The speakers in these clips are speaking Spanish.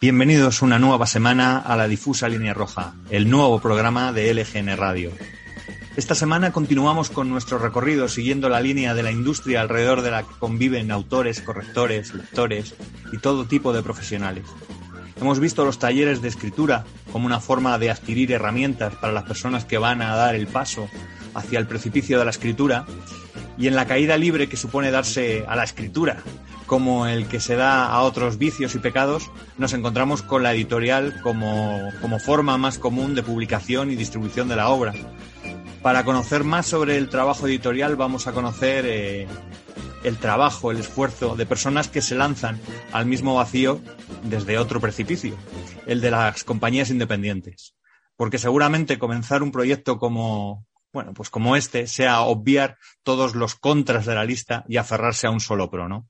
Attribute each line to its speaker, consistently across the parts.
Speaker 1: Bienvenidos una nueva semana a la difusa línea roja, el nuevo programa de LGN Radio. Esta semana continuamos con nuestro recorrido siguiendo la línea de la industria alrededor de la que conviven autores, correctores, lectores y todo tipo de profesionales. Hemos visto los talleres de escritura como una forma de adquirir herramientas para las personas que van a dar el paso hacia el precipicio de la escritura y en la caída libre que supone darse a la escritura como el que se da a otros vicios y pecados, nos encontramos con la editorial como, forma más común de publicación y distribución de la obra. Para conocer más sobre el trabajo editorial vamos a conocer eh, el trabajo, el esfuerzo de personas que se lanzan al mismo vacío desde otro precipicio, el de las compañías independientes. Porque seguramente comenzar un proyecto como, bueno, pues como este, sea obviar todos los contras de la lista y aferrarse a un solo pro, ¿no?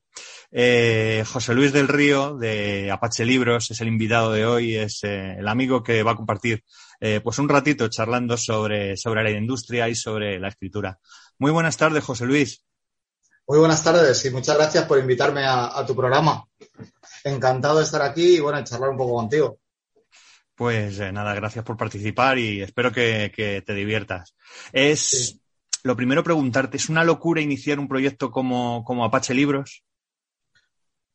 Speaker 1: Eh, José Luis del Río, de Apache Libros, es el invitado de hoy, es eh, el amigo que va a compartir eh, pues un ratito charlando sobre, sobre la industria y sobre la escritura. Muy buenas tardes, José Luis.
Speaker 2: Muy buenas tardes y muchas gracias por invitarme a, tu programa. Encantado de estar aquí y bueno, charlar un poco contigo.
Speaker 1: Pues nada, gracias por participar y espero que, te diviertas. Es lo primero preguntarte, ¿es una locura iniciar un proyecto como, como Apache Libros?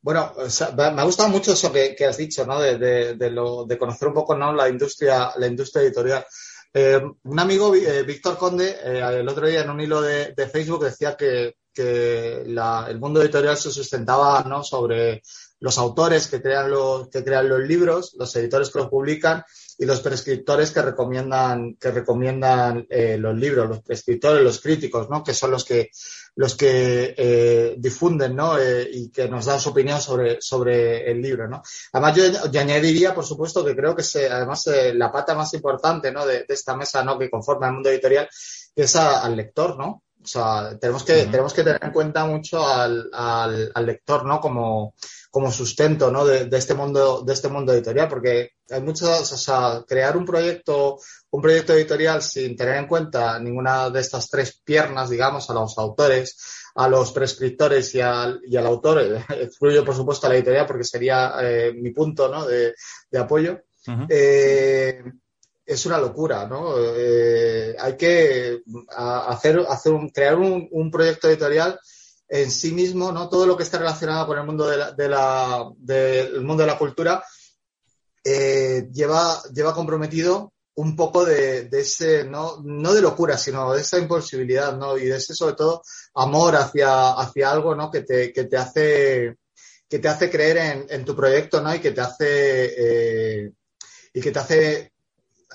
Speaker 2: Bueno, me ha gustado mucho eso que, has dicho, ¿no? De, conocer un poco, ¿no? La industria, la industria editorial. Eh, un amigo, eh, Víctor Conde, eh, el otro día en un hilo de, Facebook decía que, el mundo editorial se sustentaba, ¿no? Sobre los autores que crean los, que crean los libros, los editores que los publican y los prescriptores que recomiendan, que recomiendan los libros, los prescriptores, los críticos, ¿no? Que son los que, los que eh, difunden, ¿no? Eh, y que nos dan su opinión sobre, sobre el libro, ¿no? Además, yo, añadiría, por supuesto, que creo que es, además, la pata más importante, ¿no? De, esta mesa, ¿no? Que conforma el mundo editorial, es al lector, ¿no? O sea, tenemos que, tenemos que tener en cuenta mucho al, al, al lector, ¿no? Como, como sustento ¿no? de, este mundo de este mundo editorial porque hay muchas o sea crear un proyecto un proyecto editorial sin tener en cuenta ninguna de estas tres piernas digamos a los autores a los prescriptores y al, y al autor excluyo por supuesto a la editorial porque sería eh, mi punto ¿no? de, apoyo eh, es una locura, ¿no? Eh, hay que hacer, hacer un, crear un, un proyecto editorial en sí mismo, ¿no? Todo lo que está relacionado con el mundo de la, de la, del mundo de la cultura eh, lleva, lleva comprometido un poco de, de, ese, no, no de locura, sino de esa imposibilidad, ¿no? Y de ese, sobre todo, amor hacia, hacia algo, ¿no? Que te, que te hace, que te hace creer en, en tu proyecto, ¿no? Y que te hace, eh, y que te hace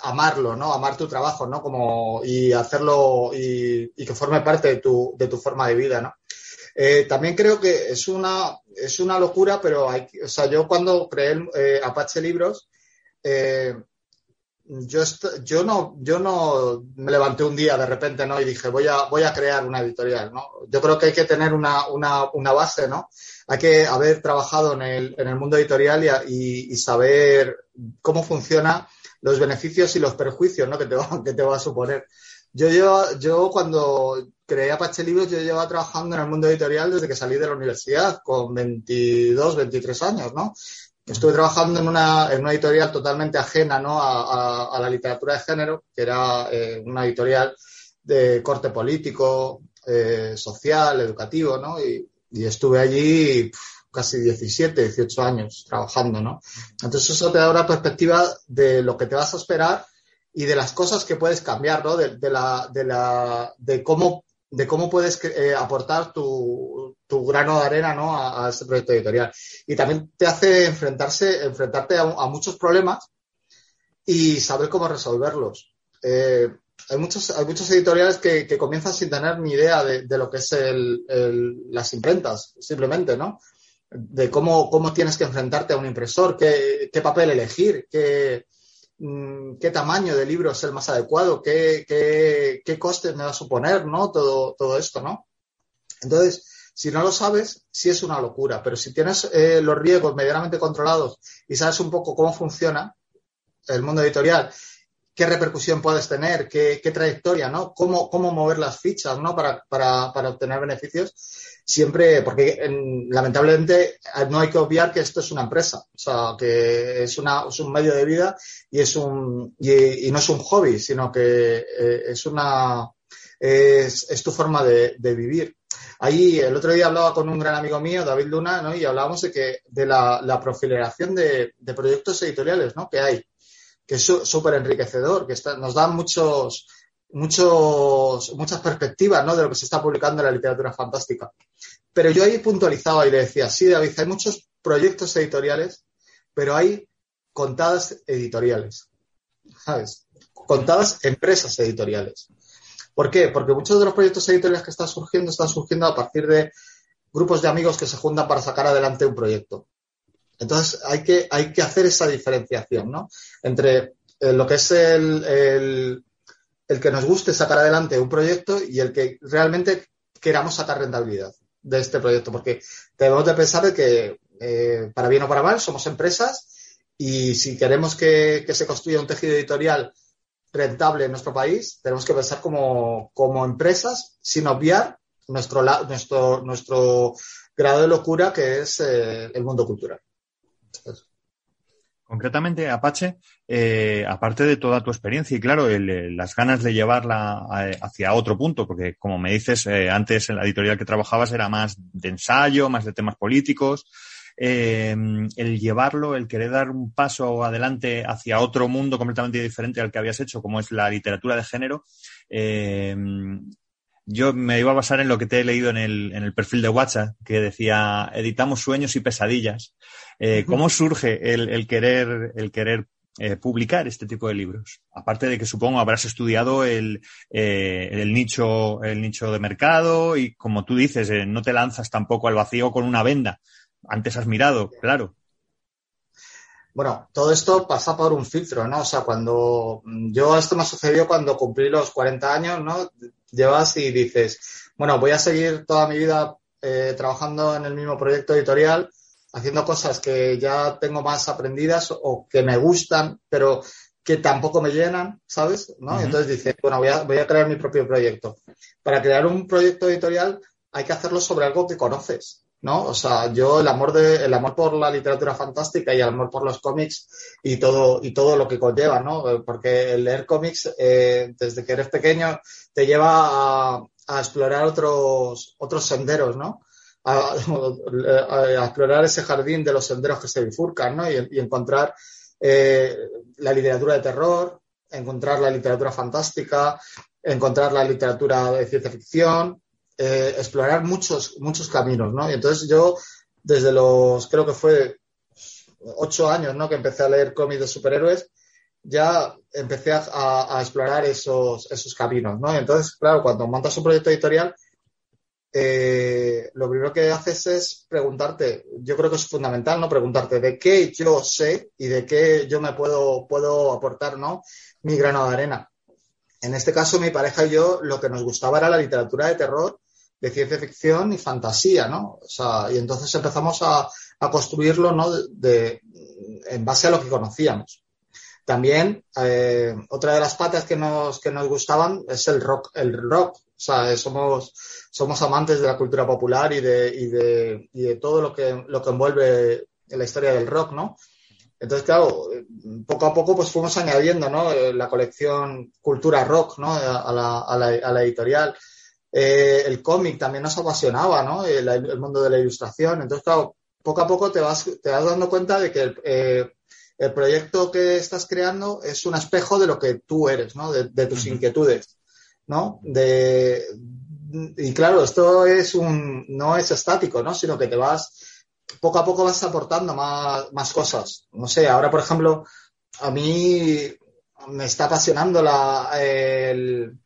Speaker 2: amarlo, ¿no? Amar tu trabajo, ¿no? Como, y hacerlo, y, y que forme parte de tu, de tu forma de vida, ¿no? Eh, también creo que es una, es una locura, pero hay, o sea, yo cuando creé eh, Apache Libros, eh, yo, yo, no, yo no me levanté un día de repente ¿no? y dije voy a, voy a crear una editorial. ¿no? Yo creo que hay que tener una, una, una base, ¿no? hay que haber trabajado en el, en el mundo editorial y, y, saber cómo funcionan los beneficios y los perjuicios ¿no? que, te va, que te va a suponer. Yo, yo, yo cuando creé Apache Libros, yo llevaba trabajando en el mundo editorial desde que salí de la universidad, con 22, 23 años, ¿no? Estuve trabajando en una, en una editorial totalmente ajena, ¿no? A, a, la literatura de género, que era eh, una editorial de corte político, eh, social, educativo, ¿no? Y, y estuve allí casi 17, 18 años trabajando, ¿no? Entonces eso te da una perspectiva de lo que te vas a esperar y de las cosas que puedes cambiar, ¿no? De, la, de la, de cómo de cómo puedes eh, aportar tu, tu, grano de arena ¿no? a, ese proyecto editorial. Y también te hace enfrentarse, enfrentarte a, muchos problemas y saber cómo resolverlos. Eh, hay muchos, hay muchos editoriales que, que, comienzan sin tener ni idea de, lo que es el, las imprentas, simplemente, ¿no? De cómo, cómo tienes que enfrentarte a un impresor, qué, qué papel elegir, qué, mm, qué tamaño de libro es el más adecuado, qué, qué, qué costes me va a suponer, ¿no? Todo, todo esto, ¿no? Entonces, si no lo sabes, sí es una locura, pero si tienes eh, los riesgos medianamente controlados y sabes un poco cómo funciona el mundo editorial, qué repercusión puedes tener, qué, qué trayectoria, ¿no? Cómo, cómo mover las fichas, ¿no? Para, para, para obtener beneficios, siempre, porque en, lamentablemente no hay que obviar que esto es una empresa, o sea, que es, una, es un medio de vida y, es un, y, no es un hobby, sino que eh, es una, es, tu forma de, vivir. Ahí el otro día hablaba con un gran amigo mío, David Luna, ¿no? y hablábamos de que de la, la proliferación de, de, proyectos editoriales ¿no? que hay, que es súper enriquecedor, que nos da muchos, muchos, muchas perspectivas ¿no? de lo que se está publicando en la literatura fantástica. Pero yo ahí puntualizaba y le decía, sí, David, hay muchos proyectos editoriales, pero hay contadas editoriales, ¿sabes? Contadas empresas editoriales. ¿Por qué? Porque muchos de los proyectos editoriales que están surgiendo están surgiendo a partir de grupos de amigos que se juntan para sacar adelante un proyecto. Entonces hay que, hay que hacer esa diferenciación, ¿no? Entre eh, lo que es el, el, que nos guste sacar adelante un proyecto y el que realmente queramos sacar rentabilidad de este proyecto, porque debemos de pensar que eh, para bien o para mal somos empresas y si queremos que, que se construya un tejido editorial rentable en nuestro país, tenemos que pensar como, como empresas sin obviar nuestro, nuestro, nuestro grado de locura que es eh, el mundo cultural.
Speaker 1: Concretamente, Apache, eh, aparte de toda tu experiencia y claro, el, las ganas de llevarla hacia otro punto, porque como me dices, eh, antes en la editorial que trabajabas era más de ensayo, más de temas políticos, eh, el llevarlo, el querer dar un paso adelante hacia otro mundo completamente diferente al que habías hecho, como es la literatura de género, eh, yo me iba a basar en lo que te he leído en el, en el perfil de WhatsApp, que decía, editamos sueños y pesadillas. Eh, ¿Cómo surge el, el, querer, el querer eh, publicar este tipo de libros? Aparte de que supongo habrás estudiado el, eh, el, nicho, el nicho de mercado y como tú dices, eh, no te lanzas tampoco al vacío con una venda. Antes has mirado, claro.
Speaker 2: Bueno, todo esto pasa por un filtro, ¿no? O sea, cuando yo, esto me sucedió cuando cumplí los 40 años, ¿no? Llevas y dices, bueno, voy a seguir toda mi vida trabajando en el mismo proyecto editorial, haciendo cosas que ya tengo más aprendidas o que me gustan, pero que tampoco me llenan, ¿sabes? ¿No? Uh -huh. Entonces dices, bueno, voy a, voy a crear mi propio proyecto. Para crear un proyecto editorial hay que hacerlo sobre algo que conoces. ¿no? O sea, yo el amor de, el amor por la literatura fantástica y el amor por los cómics y todo, y todo lo que conlleva, ¿no? Porque el leer cómics, eh, desde que eres pequeño, te lleva a, a explorar otros, otros senderos, ¿no? A, explorar ese jardín de los senderos que se bifurcan, ¿no? Y, encontrar eh, la literatura de terror, encontrar la literatura fantástica, encontrar la literatura de ciencia ficción, eh, explorar muchos, muchos caminos, ¿no? Y entonces yo, desde los, creo que fue ocho años, ¿no? Que empecé a leer cómics de superhéroes, ya empecé a, a, a explorar esos, esos caminos, ¿no? Y entonces, claro, cuando montas un proyecto editorial, eh, lo primero que haces es preguntarte, yo creo que es fundamental, ¿no? Preguntarte de qué yo sé y de qué yo me puedo, puedo aportar, ¿no? Mi grano de arena. En este caso, mi pareja y yo, lo que nos gustaba era la literatura de terror de ciencia ficción y fantasía, ¿no? O sea, y entonces empezamos a, a construirlo, ¿no? De, de, en base a lo que conocíamos. También, eh, otra de las patas que nos, que nos gustaban es el rock, el rock. O sea, somos, somos amantes de la cultura popular y de, y de, y de todo lo que, lo que envuelve la historia del rock, ¿no? Entonces, claro, poco a poco pues fuimos añadiendo, ¿no? La colección Cultura Rock, ¿no? A la, a la, a la editorial. Eh, el cómic también nos apasionaba, ¿no? El, el, mundo de la ilustración. Entonces, claro, poco a poco te vas, te vas dando cuenta de que eh, el, proyecto que estás creando es un espejo de lo que tú eres, ¿no? De, de tus uh -huh. inquietudes, ¿no? De, y claro, esto es un, no es estático, ¿no? Sino que te vas, poco a poco vas aportando más, más cosas. No sé, ahora, por ejemplo, a mí me está apasionando la, el,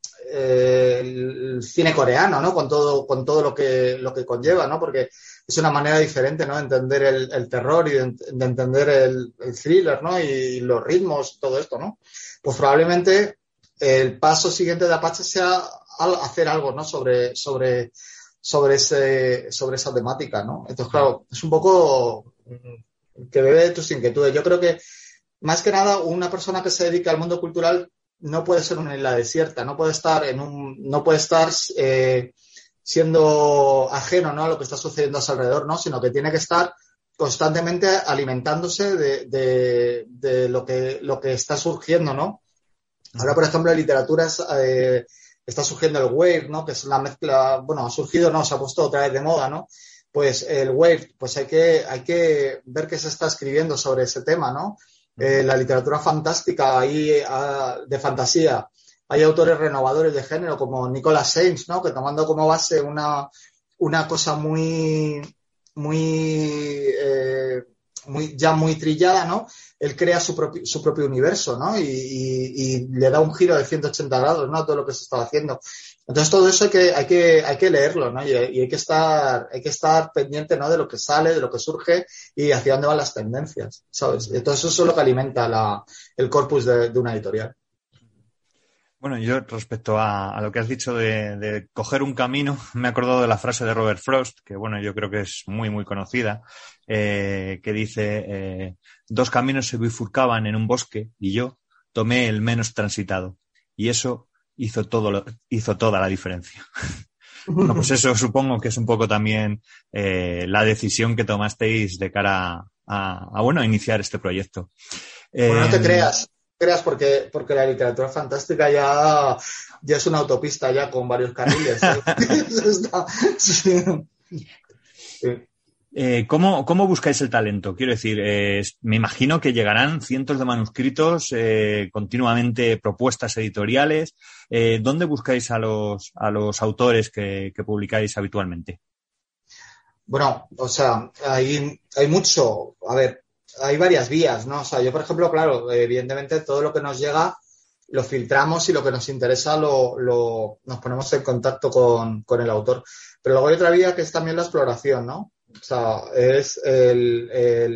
Speaker 2: cine coreano, ¿no? Con todo, con todo lo que, lo que conlleva, ¿no? Porque es una manera diferente, ¿no? De entender el, terror y de, entender el, thriller, ¿no? Y, los ritmos, todo esto, ¿no? Pues probablemente el paso siguiente de Apache sea hacer algo, ¿no? Sobre, sobre, sobre, ese, sobre esa temática, ¿no? Entonces, claro, es un poco que bebe de tus inquietudes. Yo creo que, más que nada, una persona que se dedica al mundo cultural no puede ser una isla desierta, no puede estar en un, no puede estar eh, siendo ajeno ¿no? a lo que está sucediendo a su alrededor, ¿no? sino que tiene que estar constantemente alimentándose de, de, lo, que, lo que está surgiendo, ¿no? Ahora, por ejemplo, en literatura eh, está surgiendo el wave, ¿no? Que es la mezcla, bueno, ha surgido, ¿no? Se ha puesto otra vez de moda, ¿no? Pues el wave, pues hay que, hay que ver qué se está escribiendo sobre ese tema, ¿no? Eh, la literatura fantástica, ahí, ah, de fantasía, hay autores renovadores de género como Nicolas Sainz, ¿no? Que tomando como base una, una cosa muy, muy, eh, muy, ya muy trillada, ¿no? Él crea su, propio, su propio universo, ¿no? Y, le da un giro de 180 grados, ¿no? Todo lo que se estaba haciendo. Entonces todo eso hay que, hay que, hay que leerlo, ¿no? Y, hay que estar, hay que estar pendiente, ¿no? De lo que sale, de lo que surge y hacia dónde van las tendencias, ¿sabes? Entonces eso es lo que alimenta la, el corpus de una editorial.
Speaker 1: Bueno, yo respecto a, lo que has dicho de, coger un camino, me he acordado de la frase de Robert Frost, que bueno, yo creo que es muy, muy conocida, eh, que dice, eh, dos caminos se bifurcaban en un bosque y yo tomé el menos transitado. Y eso hizo, todo hizo toda la diferencia. bueno, pues eso supongo que es un poco también eh, la decisión que tomasteis de cara a, bueno, a iniciar este proyecto.
Speaker 2: Bueno, no te creas, creas porque, porque la literatura fantástica ya, ya es una autopista ya con varios carriles.
Speaker 1: Eh, ¿cómo, buscáis el talento? Quiero decir, eh, me imagino que llegarán cientos de manuscritos, eh, continuamente propuestas editoriales. ¿Dónde buscáis a los, a los autores que, que, publicáis habitualmente?
Speaker 2: Bueno, o sea, hay, hay mucho. A ver, hay varias vías, ¿no? O sea, yo, por ejemplo, claro, evidentemente todo lo que nos llega lo filtramos y lo que nos interesa lo, lo nos ponemos en contacto con, con, el autor. Pero luego hay otra vía que es también la exploración, ¿no? O sea, es el,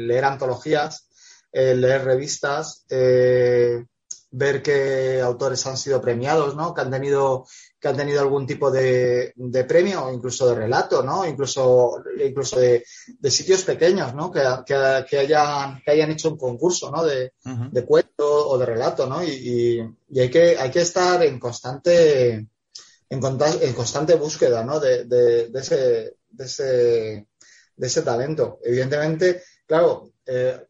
Speaker 2: leer antologías, el leer revistas, eh, ver qué autores han sido premiados, ¿no? Que han tenido que han tenido algún tipo de, de premio, incluso de relato, ¿no? Incluso, incluso de, de sitios pequeños, ¿no? Que, que, que, hayan, que hayan hecho un concurso, ¿no? De, de cuento o de relato, ¿no? Y, y, hay, que, hay que estar en constante, en, en constante búsqueda, ¿no? De, de, de, ese, de, ese, de ese talento. Evidentemente, claro, eh,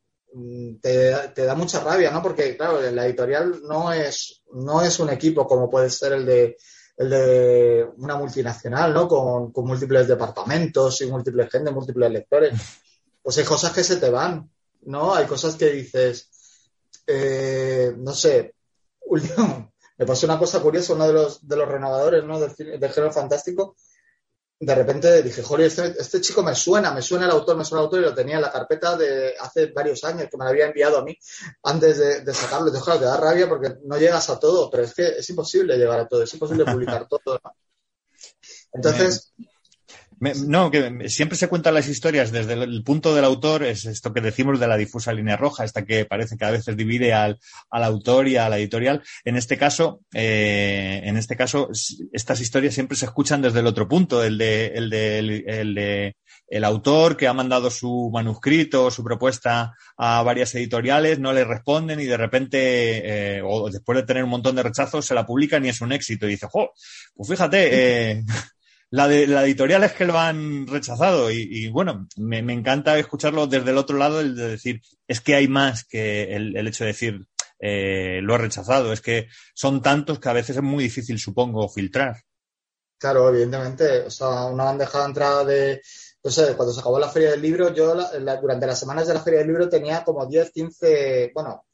Speaker 2: te, te, da mucha rabia, ¿no? Porque, claro, la editorial no es, no es un equipo como puede ser el de el de una multinacional, ¿no? Con, múltiples departamentos y múltiples gente, múltiples lectores. Pues hay cosas que se te van, ¿no? Hay cosas que dices, eh, no sé, me pasó una cosa curiosa, uno de los, de los renovadores, ¿no? Del, del género fantástico, de repente dije, joder, este, este, chico me suena, me suena el autor, me suena el autor y lo tenía en la carpeta de hace varios años que me lo había enviado a mí antes de, sacarlo. Dije, claro, te da rabia porque no llegas a todo, pero es que es imposible llegar a todo, es imposible publicar todo. Entonces,
Speaker 1: no, que siempre se cuentan las historias desde el punto del autor, es esto que decimos de la difusa línea roja, esta que parece que a veces divide al, autor y a la editorial. En este caso, eh, en este caso, estas historias siempre se escuchan desde el otro punto, el de, el de, el, de el autor que ha mandado su manuscrito, su propuesta a varias editoriales, no le responden y de repente, eh, o después de tener un montón de rechazos, se la publican y es un éxito. Y dice, jo, pues fíjate, eh, la, de, la editorial es que lo han rechazado y, bueno, me, encanta escucharlo desde el otro lado, el de decir, es que hay más que el, hecho de decir, eh, lo he rechazado, es que son tantos que a veces es muy difícil, supongo, filtrar.
Speaker 2: Claro, evidentemente, o sea, una bandeja de entrada de, no sé, cuando se acabó la feria del libro, yo durante las semanas de la feria del libro tenía como 10, 15, bueno,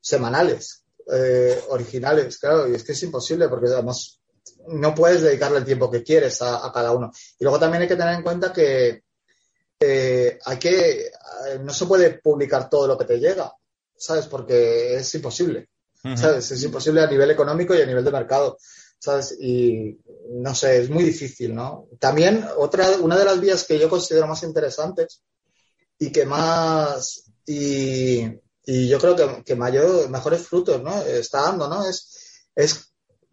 Speaker 2: semanales, eh, originales, claro, y es que es imposible porque además no puedes dedicarle el tiempo que quieres a, cada uno. Y luego también hay que tener en cuenta que hay que, no se puede publicar todo lo que te llega, ¿sabes? Porque es imposible. ¿sabes? Es imposible a nivel económico y a nivel de mercado, ¿sabes? Y no sé, es muy difícil, ¿no? También otra, una de las vías que yo considero más interesantes y que más, y, yo creo que, que mayor, mejores frutos, ¿no? Está dando, ¿no? Es, es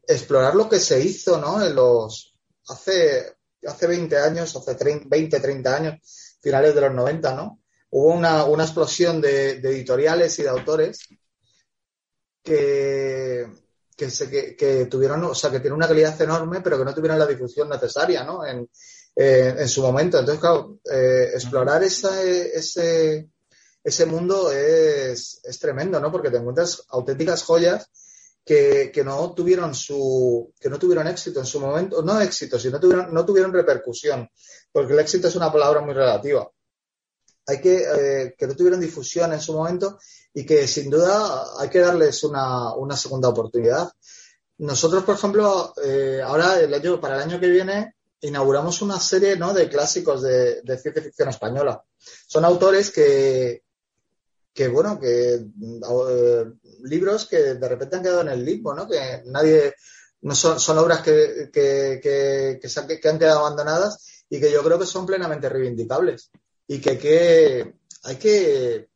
Speaker 2: explorar lo que se hizo, ¿no? En los, hace, hace 20 años, hace 20, 30 años, finales de los 90, ¿no? Hubo una, una explosión de, editoriales y de autores que, que, se, que, tuvieron, o sea, que tienen una calidad enorme, pero que no tuvieron la difusión necesaria, ¿no? En, en su momento. Entonces, claro, eh, explorar ese, ese, ese mundo es, es tremendo, ¿no? Porque te encuentras auténticas joyas que, no tuvieron su, que no tuvieron éxito en su momento, no éxito, sino tuvieron, no tuvieron repercusión, porque el éxito es una palabra muy relativa. Hay que, eh, que no tuvieron difusión en su momento y que sin duda hay que darles una, segunda oportunidad. Nosotros, por ejemplo, eh, ahora el año, para el año que viene inauguramos una serie ¿no? de clásicos de, de ciencia ficción española. Son autores que, que bueno, que eh, libros que de repente han quedado en el limbo, ¿no? Que nadie, no son, son obras que, que, que, que, han quedado abandonadas y que yo creo que son plenamente reivindicables y que, que hay que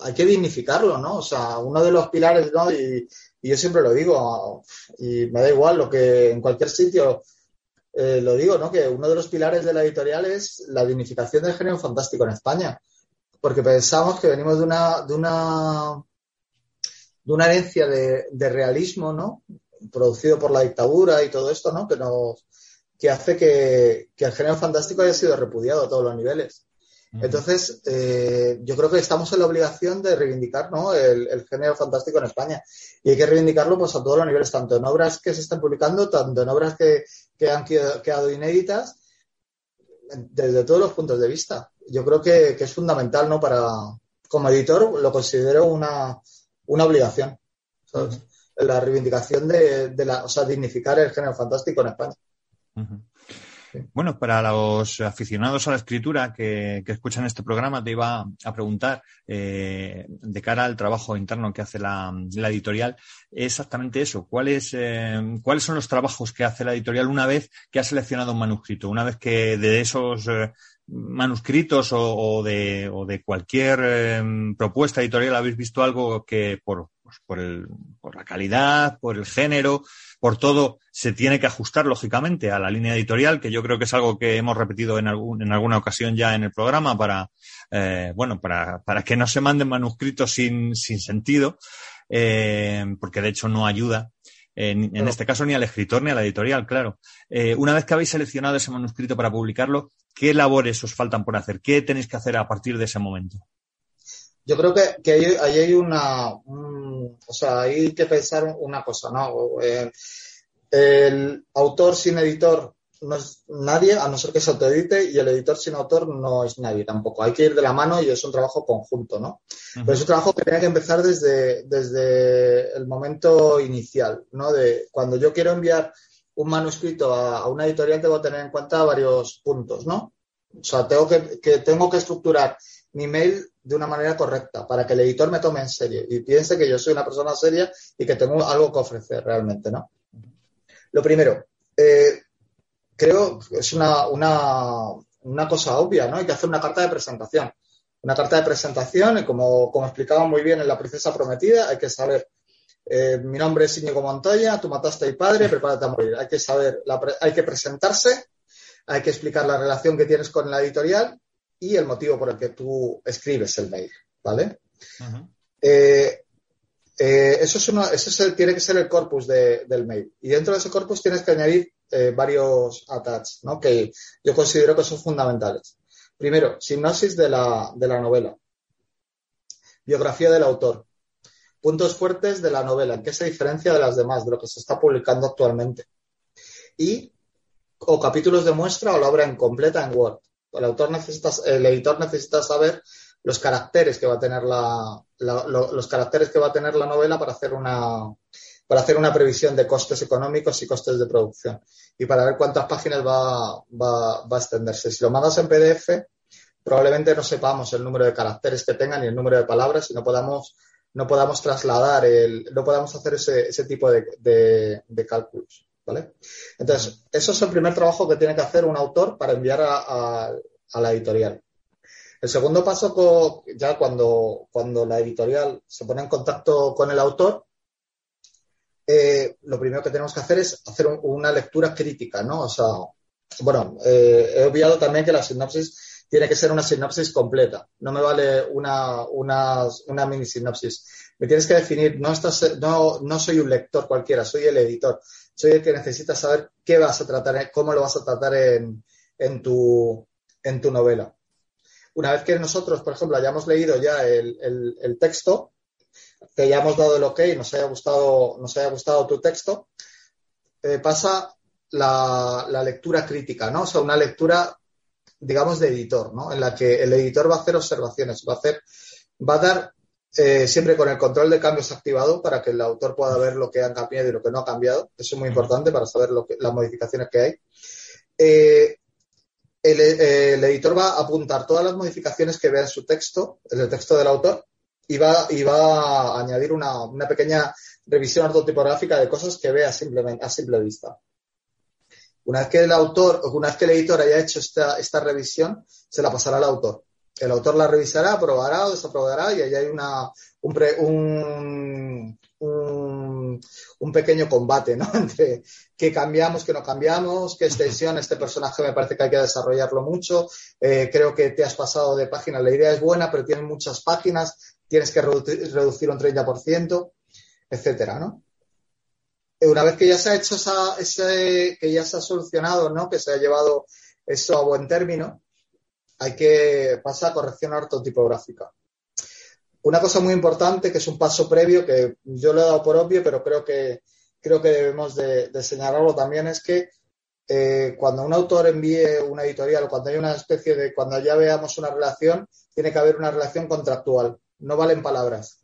Speaker 2: hay que dignificarlo, ¿no? O sea, uno de los pilares, ¿no? Y, yo siempre lo digo, y me da igual lo que en cualquier sitio eh, lo digo, ¿no? Que uno de los pilares de la editorial es la dignificación del género fantástico en España porque pensamos que venimos de una, de una, de una herencia de, realismo, ¿no? Producido por la dictadura y todo esto, ¿no? Que nos, que hace que, el género fantástico haya sido repudiado a todos los niveles. Entonces, eh, yo creo que estamos en la obligación de reivindicar ¿no? el, género fantástico en España. Y hay que reivindicarlo pues, a todos los niveles, tanto en obras que se están publicando, tanto en obras que, que han quedado inéditas, desde todos los puntos de vista. Yo creo que, es fundamental, ¿no? Para, como editor, lo considero una, obligación. La reivindicación de, la, o sea, dignificar el género fantástico en España.
Speaker 1: Bueno, para los aficionados a la escritura que, escuchan este programa, te iba a preguntar, eh, de cara al trabajo interno que hace la, editorial, exactamente eso. ¿Cuáles, eh, ¿Cuáles son los trabajos que hace la editorial una vez que ha seleccionado un manuscrito? Una vez que de esos eh, manuscritos o, de, o, de, cualquier propuesta editorial habéis visto algo que por, pues, por, el, por la calidad, por el género, por todo, se tiene que ajustar lógicamente a la línea editorial, que yo creo que es algo que hemos repetido en, algún, en alguna ocasión ya en el programa para, eh, bueno, para, para, que no se manden manuscritos sin, sin sentido, eh, porque de hecho no ayuda. En, en, este caso ni al escritor ni a la editorial, claro. Eh, una vez que habéis seleccionado ese manuscrito para publicarlo, ¿qué labores os faltan por hacer? ¿Qué tenéis que hacer a partir de ese momento?
Speaker 2: Yo creo que, que ahí, hay una, o sea, hay que pensar una cosa, ¿no? Eh, el autor sin editor no es nadie, a no ser que se autoedite, y el editor sin autor no es nadie tampoco. Hay que ir de la mano y es un trabajo conjunto, ¿no? Pero es un trabajo que tiene que empezar desde, desde el momento inicial, ¿no? De cuando yo quiero enviar un manuscrito a, una editorial, debo tener en cuenta varios puntos, ¿no? O sea, tengo que, que tengo que estructurar mi mail de una manera correcta para que el editor me tome en serio y piense que yo soy una persona seria y que tengo algo que ofrecer realmente, ¿no? Lo primero, eh, creo que es una, una, cosa obvia, ¿no? Hay que hacer una carta de presentación. Una carta de presentación, y como, como explicaba muy bien en La Princesa Prometida, hay que saber, eh, mi nombre es Íñigo Montoya, tú mataste a mi padre, prepárate a morir. Hay que saber, hay que presentarse, hay que explicar la relación que tienes con la editorial y el motivo por el que tú escribes el mail, ¿vale? Eh, eh, eso, es una, eso tiene que ser el corpus del mail. Y dentro de ese corpus tienes que añadir eh, varios attachs, ¿no? Que yo considero que son fundamentales. Primero, sinopsis de la, de la novela. Biografía del autor. Puntos fuertes de la novela. ¿En qué se diferencia de las demás, de lo que se está publicando actualmente? Y o capítulos de muestra o la obra incompleta en Word el autor necesita, el editor necesita saber los caracteres que va a tener la, los caracteres que va a tener la novela para hacer una para hacer una previsión de costes económicos y costes de producción y para ver cuántas páginas va, va, va a extenderse. Si lo mandas en PDF, probablemente no sepamos el número de caracteres que tengan ni el número de palabras y no podamos no podamos trasladar, el, no podamos hacer ese, ese tipo de, de, cálculos. ¿vale? Entonces, eso es el primer trabajo que tiene que hacer un autor para enviar a, a, la editorial. El segundo paso, ya cuando, cuando la editorial se pone en contacto con el autor, eh, lo primero que tenemos que hacer es hacer una lectura crítica, ¿no? O sea, bueno, eh, he obviado también que la sinopsis tiene que ser una sinopsis completa. No me vale una, una, una mini sinopsis. Me tienes que definir, no, estás, no, no soy un lector cualquiera, soy el editor. Soy el que necesita saber qué vas a tratar, cómo lo vas a tratar en, en, tu, en tu novela. Una vez que nosotros, por ejemplo, hayamos leído ya el, el, el texto, que hayamos dado el ok, nos haya gustado, nos haya gustado tu texto, eh, pasa la, lectura crítica, ¿no? O sea, una lectura, digamos, de editor, ¿no? En la que el editor va a hacer observaciones, va a hacer, va a dar eh, siempre con el control de cambios activado para que el autor pueda ver lo que ha cambiado y lo que no ha cambiado. Eso es muy importante para saber lo que, las modificaciones que hay. Eh, el, el, editor va a apuntar todas las modificaciones que vea en su texto, en el texto del autor, y va, y va a añadir una, una pequeña revisión ortotipográfica de cosas que vea simplemente a simple vista. Una vez que el autor, una vez que el editor haya hecho esta, esta revisión, se la pasará al autor. El autor la revisará, aprobará o desaprobará y ahí hay una, un, un, un, pequeño combate, ¿no? Entre qué cambiamos, qué no cambiamos, qué extensión, este personaje me parece que hay que desarrollarlo mucho, eh, creo que te has pasado de página, la idea es buena, pero tiene muchas páginas, tienes que reducir, un 30%, etcétera, ¿no? Una vez que ya se ha hecho esa, ese, que ya se ha solucionado, ¿no? Que se ha llevado eso a buen término, hay que pasar a corrección ortotipográfica. Una cosa muy importante, que es un paso previo, que yo lo he dado por obvio, pero creo que, creo que debemos de, señalarlo también, es que eh, cuando un autor envíe una editorial cuando hay una especie de, cuando ya veamos una relación, tiene que haber una relación contractual no valen palabras.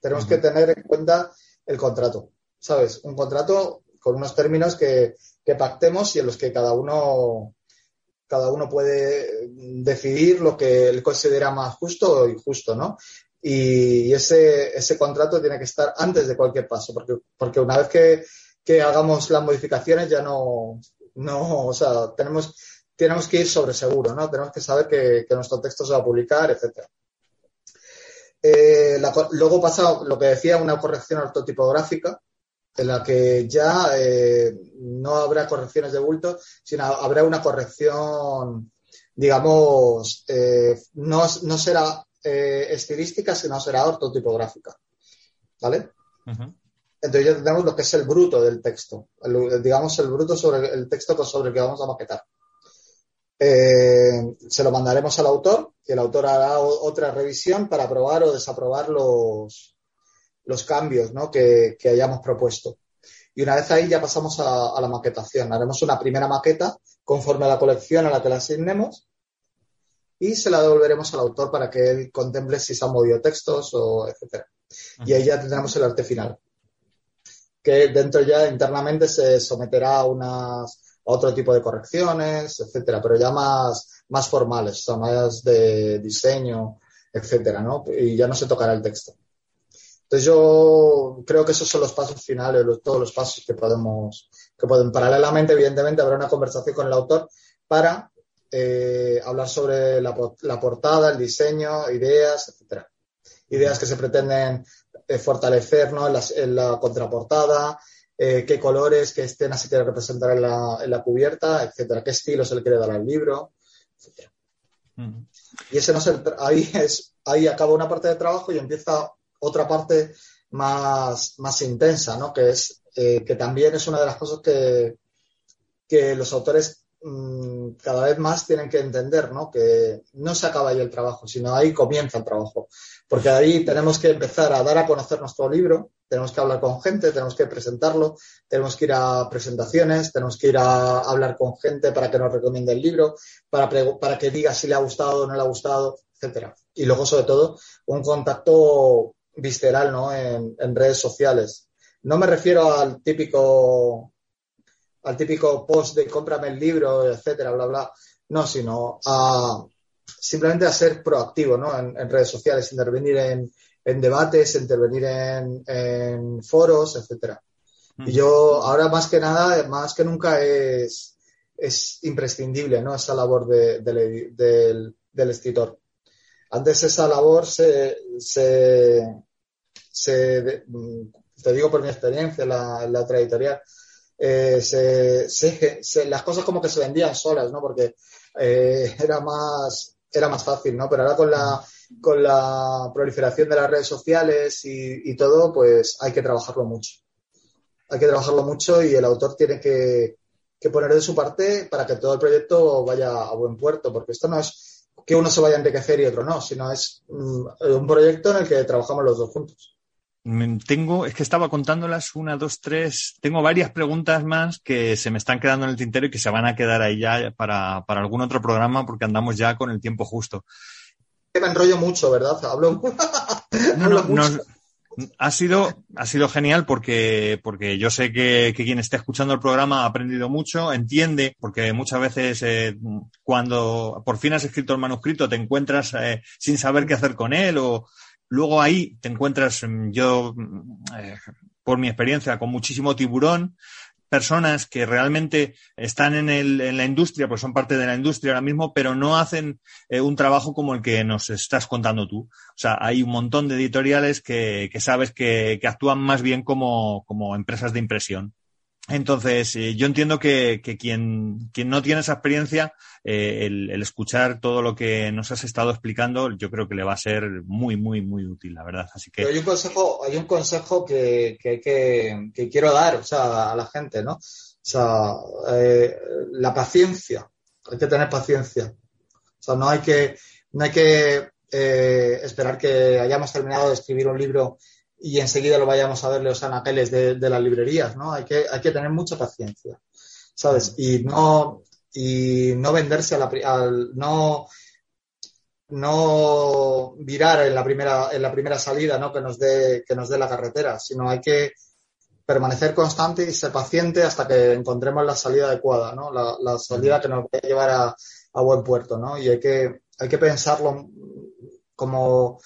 Speaker 2: Tenemos que tener en cuenta el contrato, ¿sabes? Un contrato con unos términos que, pactemos y en los que cada uno, cada uno puede decidir lo que él considera más justo o injusto, ¿no? Y ese, ese contrato tiene que estar antes de cualquier paso, porque, porque una vez que, hagamos las modificaciones ya no, no, o sea, tenemos, tenemos que ir sobre seguro, ¿no? Tenemos que saber que, que nuestro texto se va a publicar, etcétera. Eh, luego pasa lo que decía, una corrección ortotipográfica, en la que ya eh, no habrá correcciones de bulto, sino habrá una corrección, digamos, eh, no, será estilística, sino será ortotipográfica. ¿Vale? Entonces ya tenemos lo que es el bruto del texto, digamos el bruto sobre el texto sobre el que vamos a maquetar. Eh, se lo mandaremos al autor y el autor hará otra revisión para aprobar o desaprobar los, los cambios que, hayamos propuesto. Y una vez ahí ya pasamos a, la maquetación. Haremos una primera maqueta conforme a la colección a la que la asignemos y se la devolveremos al autor para que él contemple si se han movido textos o etcétera. Y ahí ya tendremos el arte final. Que dentro ya internamente se someterá a unas otro tipo de correcciones, etcétera, pero ya más, más formales, más de diseño, etcétera, ¿no? Y ya no se tocará el texto. Entonces yo creo que esos son los pasos finales, todos los pasos que podemos, que pueden paralelamente, evidentemente, habrá una conversación con el autor para eh, hablar sobre la, portada, el diseño, ideas, etcétera. Ideas que se pretenden eh, fortalecer ¿no? en la contraportada, eh, qué colores, qué escenas se quiere representar en la, en la cubierta, etcétera, qué estilo se le quiere dar al libro, etcétera. Y ese no es el, ahí es, ahí acaba una parte de trabajo y empieza otra parte más, más intensa, ¿no? Que es, eh, que también es una de las cosas que, que los autores mm, cada vez más tienen que entender, ¿no? Que no se acaba ahí el trabajo, sino ahí comienza el trabajo. Porque ahí tenemos que empezar a dar a conocer nuestro libro, tenemos que hablar con gente, tenemos que presentarlo, tenemos que ir a presentaciones, tenemos que ir a hablar con gente para que nos recomiende el libro, para, que diga si le ha gustado o no le ha gustado, etcétera. Y luego, sobre todo, un contacto visceral, ¿no? En, redes sociales. No me refiero al típico al típico post de cómprame el libro, etcétera, bla, bla. No, sino a simplemente a ser proactivo, ¿no? En, redes sociales, intervenir en, en debates, intervenir en, foros, etcétera. Y yo ahora más que nada, más que nunca es, es imprescindible, ¿no? Esa labor del, del, escritor. Antes esa labor se, se, se te digo por mi experiencia, la, la trayectoria, eh, se, se, las cosas como que se vendían solas, ¿no? Porque eh, era más era más fácil, ¿no? Pero ahora con la con la proliferación de las redes sociales y, todo, pues hay que trabajarlo mucho. Hay que trabajarlo mucho y el autor tiene que, que poner de su parte para que todo el proyecto vaya a buen puerto, porque esto no es que uno se vaya a enriquecer y otro no, sino es mm, un proyecto en el que trabajamos los dos juntos.
Speaker 1: Tengo, es que estaba contándolas una, dos, tres. Tengo varias preguntas más que se me están quedando en el tintero y que se van a quedar ahí ya para, para algún otro programa porque andamos ya con el tiempo justo.
Speaker 2: Me enrollo mucho, ¿verdad? Hablo,
Speaker 1: mucho. ha sido, ha sido genial porque, porque yo sé que, que, quien esté escuchando el programa ha aprendido mucho, entiende, porque muchas veces eh, cuando por fin has escrito el manuscrito te encuentras eh, sin saber qué hacer con él o, Luego ahí te encuentras, mm, yo, mm, eh, por mi experiencia, con muchísimo tiburón, personas que realmente están en, el, en, la industria, pues son parte de la industria ahora mismo, pero no hacen eh, un trabajo como el que nos estás contando tú. O sea, hay un montón de editoriales que, sabes que, que, actúan más bien como, como empresas de impresión. Entonces, eh, yo entiendo que, quien, quien, no tiene esa experiencia, eh, el, escuchar todo lo que nos has estado explicando, yo creo que le va a ser muy, muy, muy útil, la verdad. Así que...
Speaker 2: hay un consejo, hay un consejo que, que, quiero dar, o sea, a la gente, ¿no? O sea, eh, la paciencia. Hay que tener paciencia. O sea, no hay que, no hay que esperar que hayamos terminado de escribir un libro y enseguida lo vayamos a ver los anaqueles de, de las librerías, ¿no? Hay que, hay que tener mucha paciencia, ¿sabes? Y no, y no venderse a la, al, no, no virar en la primera, en la primera salida, ¿no? Que nos dé, que nos dé la carretera, sino hay que permanecer constante y ser paciente hasta que encontremos la salida adecuada, ¿no? La, la salida que nos va a llevar a, a, buen puerto, ¿no? Y hay que, hay que pensarlo como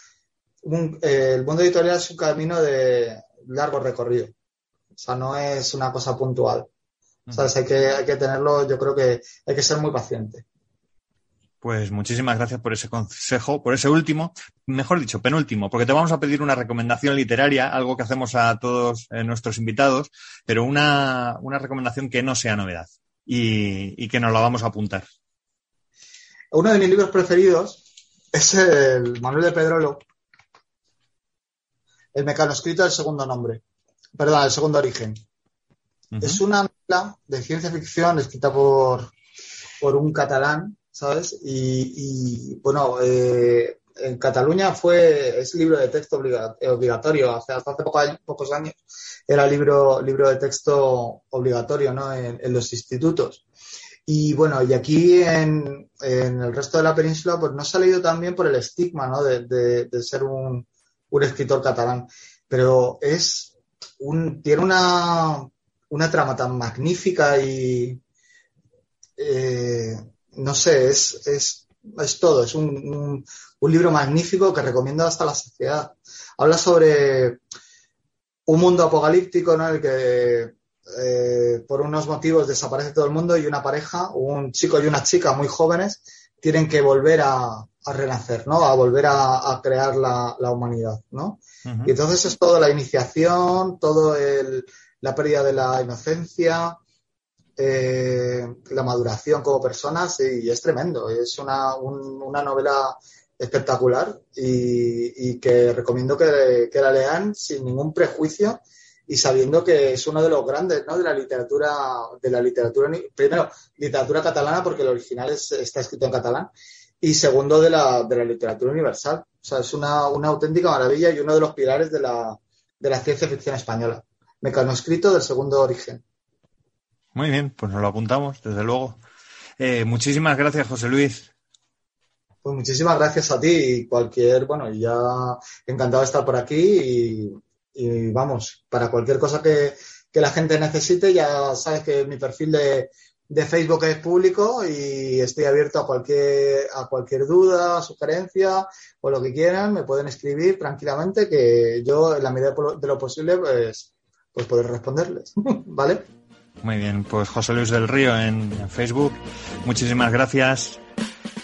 Speaker 2: eh, el mundo editorial es un camino de largo recorrido. O sea, no es una cosa puntual. ¿Sabes? Hay que, hay que tenerlo, yo creo que hay que ser muy paciente.
Speaker 1: Pues muchísimas gracias por ese consejo, por ese último, mejor dicho, penúltimo, porque te vamos a pedir una recomendación literaria, algo que hacemos a todos eh, nuestros invitados, pero una, una, recomendación que no sea novedad y, y, que nos la vamos a apuntar.
Speaker 2: Uno de mis libros preferidos es el Manuel de Pedrolo, el mecanoscrito del segundo nombre, perdón, el segundo origen. Es una novela de ciencia ficción escrita por, por un catalán, ¿sabes? Y, bueno, eh, en Cataluña fue, es libro de texto obligatorio, hace, hasta hace pocos años era libro, libro de texto obligatorio, ¿no? En, los institutos. Y bueno, y aquí en, el resto de la península, pues no se ha leído también por el estigma, ¿no? de ser un, un escritor catalán, pero es un, tiene una, una trama tan magnífica y eh, no sé, es, es, es todo, es un, un, libro magnífico que recomiendo hasta la sociedad. Habla sobre un mundo apocalíptico en el que eh, por unos motivos desaparece todo el mundo y una pareja, un chico y una chica muy jóvenes, tienen que volver a, a renacer, ¿no? A volver a, crear la, humanidad, ¿no? Y entonces es toda la iniciación, todo el, la pérdida de la inocencia, eh, la maduración como personas y, es tremendo. Es una, una novela espectacular y, que recomiendo que, que, la lean sin ningún prejuicio y sabiendo que es uno de los grandes ¿no? de la literatura de la literatura primero literatura catalana porque el original está escrito en catalán y segundo de la, de la literatura universal. O sea, es una, una, auténtica maravilla y uno de los pilares de la, de la ciencia ficción española. Mecanoscrito del segundo origen.
Speaker 1: Muy bien, pues nos lo apuntamos, desde luego. Eh, muchísimas gracias, José Luis.
Speaker 2: Pues muchísimas gracias a ti y cualquier, bueno, ya encantado de estar por aquí y, y vamos, para cualquier cosa que, que la gente necesite, ya sabes que mi perfil de, de Facebook es público y estoy abierto a cualquier, a cualquier duda, sugerencia o lo que quieran. Me pueden escribir tranquilamente que yo, en la medida de lo posible, pues, pues poder responderles. ¿Vale?
Speaker 1: Muy bien, pues José Luis del Río en, Facebook. Muchísimas gracias.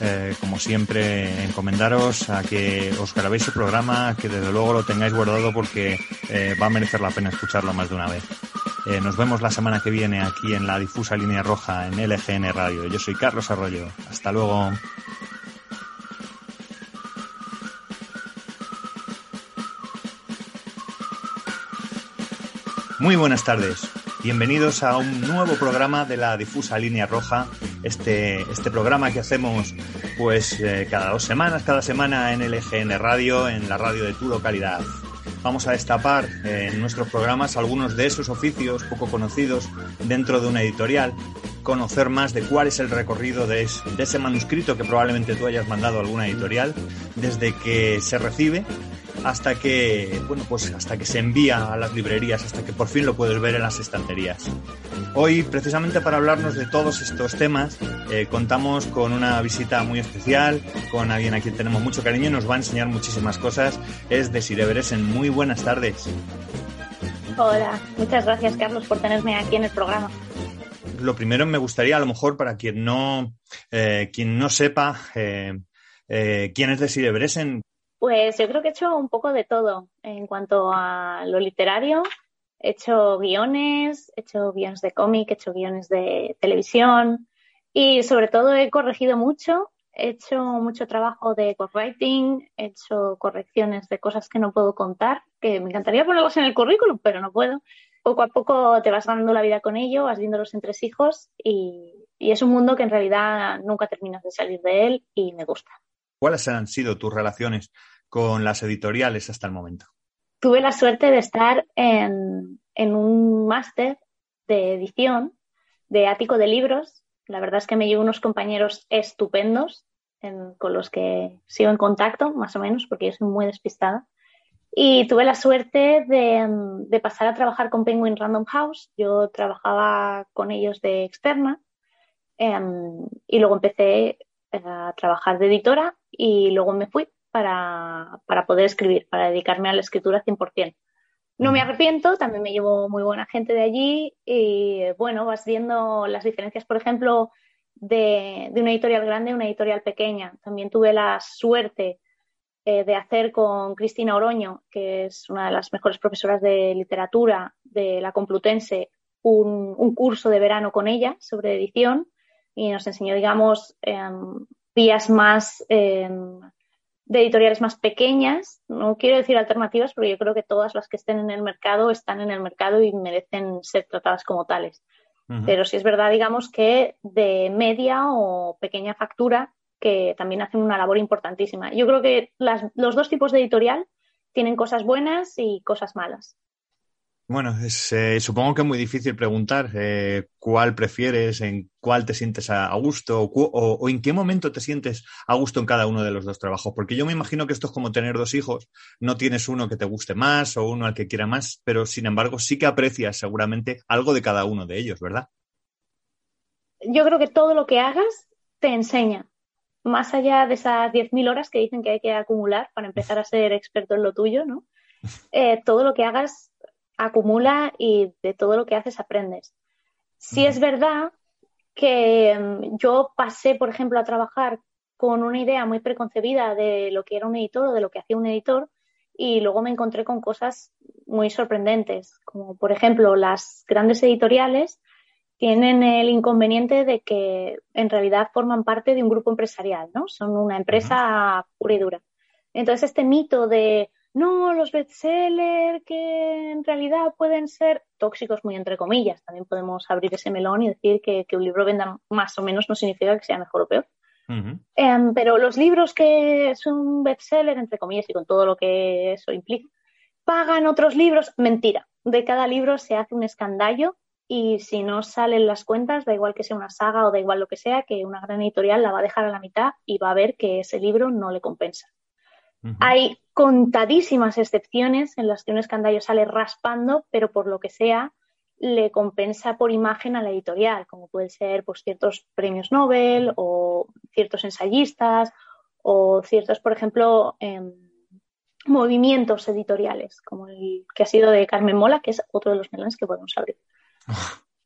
Speaker 1: Eh, como siempre, encomendaros a que os grabéis el programa, que desde luego lo tengáis guardado porque eh, va a merecer la pena escucharlo más de una vez. Eh, nos vemos la semana que viene aquí en la difusa línea roja en LGN Radio. Yo soy Carlos Arroyo. Hasta luego. Muy buenas tardes. Bienvenidos a un nuevo programa de la difusa línea roja. Este, este programa que hacemos pues eh, cada dos semanas, cada semana en LGN Radio, en la radio de tu localidad vamos a destapar eh, en nuestros programas algunos de esos oficios poco conocidos dentro de una editorial, conocer más de cuál es el recorrido de, ese manuscrito que probablemente tú hayas mandado a alguna editorial, desde que se recibe hasta que, bueno, pues hasta que se envía a las librerías, hasta que por fin lo puedes ver en las estanterías. Hoy, precisamente para hablarnos de todos estos temas, eh, contamos con una visita muy especial, con alguien a quien tenemos mucho cariño y nos va a enseñar muchísimas cosas. Es Desiree Beresen. Muy buenas tardes.
Speaker 3: Hola, muchas gracias Carlos por tenerme aquí en el programa.
Speaker 1: Lo primero me gustaría, a lo mejor, para quien no, eh, quien no sepa eh, quién es Desiree Beresen,
Speaker 3: pues yo creo que he hecho un poco de todo en cuanto a lo literario. He hecho guiones, he hecho guiones de cómic, he hecho guiones de televisión y sobre todo he corregido mucho. He hecho mucho trabajo de ghostwriting, he hecho correcciones de cosas que no puedo contar, que me encantaría ponerlos en el currículum, pero no puedo. Poco a poco te vas ganando la vida con ello, vas viendo los entresijos y, y es un mundo que en realidad nunca terminas de salir de él y me gusta.
Speaker 1: ¿Cuáles han sido tus relaciones con las editoriales hasta el momento?
Speaker 3: Tuve la suerte de estar en, un máster de edición de ático de libros. La verdad es que me llevo unos compañeros estupendos con los que sigo en contacto, más o menos, porque yo soy muy despistada. Y tuve la suerte de, pasar a trabajar con Penguin Random House. Yo trabajaba con ellos de externa em, y luego empecé a trabajar de editora y luego me fui para, para poder escribir, para dedicarme a la escritura 100%. No me arrepiento, también me llevo muy buena gente de allí y bueno, vas viendo las diferencias, por ejemplo, de, de una editorial grande a una editorial pequeña. También tuve la suerte eh, de hacer con Cristina Oroño, que es una de las mejores profesoras de literatura de la Complutense, un, un curso de verano con ella sobre edición y nos enseñó, digamos, em, vías más em, de editoriales más pequeñas, no quiero decir alternativas, porque yo creo que todas las que estén en el mercado están en el mercado y merecen ser tratadas como tales. Pero sí es verdad, digamos, que de media o pequeña factura, que también hacen una labor importantísima. Yo creo que los dos tipos de editorial tienen cosas buenas y cosas malas.
Speaker 1: Bueno, eh, supongo que es muy difícil preguntar eh, cuál prefieres, en cuál te sientes a, gusto o, en qué momento te sientes a gusto en cada uno de los dos trabajos. Porque yo me imagino que esto es como tener dos hijos. No tienes uno que te guste más o uno al que quiera más, pero sin embargo sí que aprecias seguramente algo de cada uno de ellos, ¿verdad?
Speaker 3: Yo creo que todo lo que hagas te enseña. Más allá de esas 10.000 horas que dicen que hay que acumular para empezar a ser experto en lo tuyo, ¿no? Eh, todo lo que hagas acumula y de todo lo que haces aprendes. Si es verdad que mm, yo pasé, por ejemplo, a trabajar con una idea muy preconcebida de lo que era un editor o de lo que hacía un editor y luego me encontré con cosas muy sorprendentes, como por ejemplo las grandes editoriales tienen el inconveniente de que en realidad forman parte de un grupo empresarial, ¿no? Son una empresa pura y dura. Entonces este mito de no, los bestsellers que en realidad pueden ser tóxicos, muy entre comillas. También podemos abrir ese melón y decir que, un libro venda más o menos no significa que sea mejor o peor. Em, pero los libros que son bestseller, entre comillas, y con todo lo que eso implica, pagan otros libros. Mentira. De cada libro se hace un escandallo y si no salen las cuentas, da igual que sea una saga o da igual lo que sea, que una gran editorial la va a dejar a la mitad y va a ver que ese libro no le compensa. Hay contadísimas excepciones en las que un escandallo sale raspando, pero por lo que sea, le compensa por imagen a la editorial, como pueden ser pues, ciertos premios Nobel o ciertos ensayistas o ciertos, por ejemplo, em, movimientos editoriales, como el que ha sido de Carmen Mola, que es otro de los melones que podemos abrir.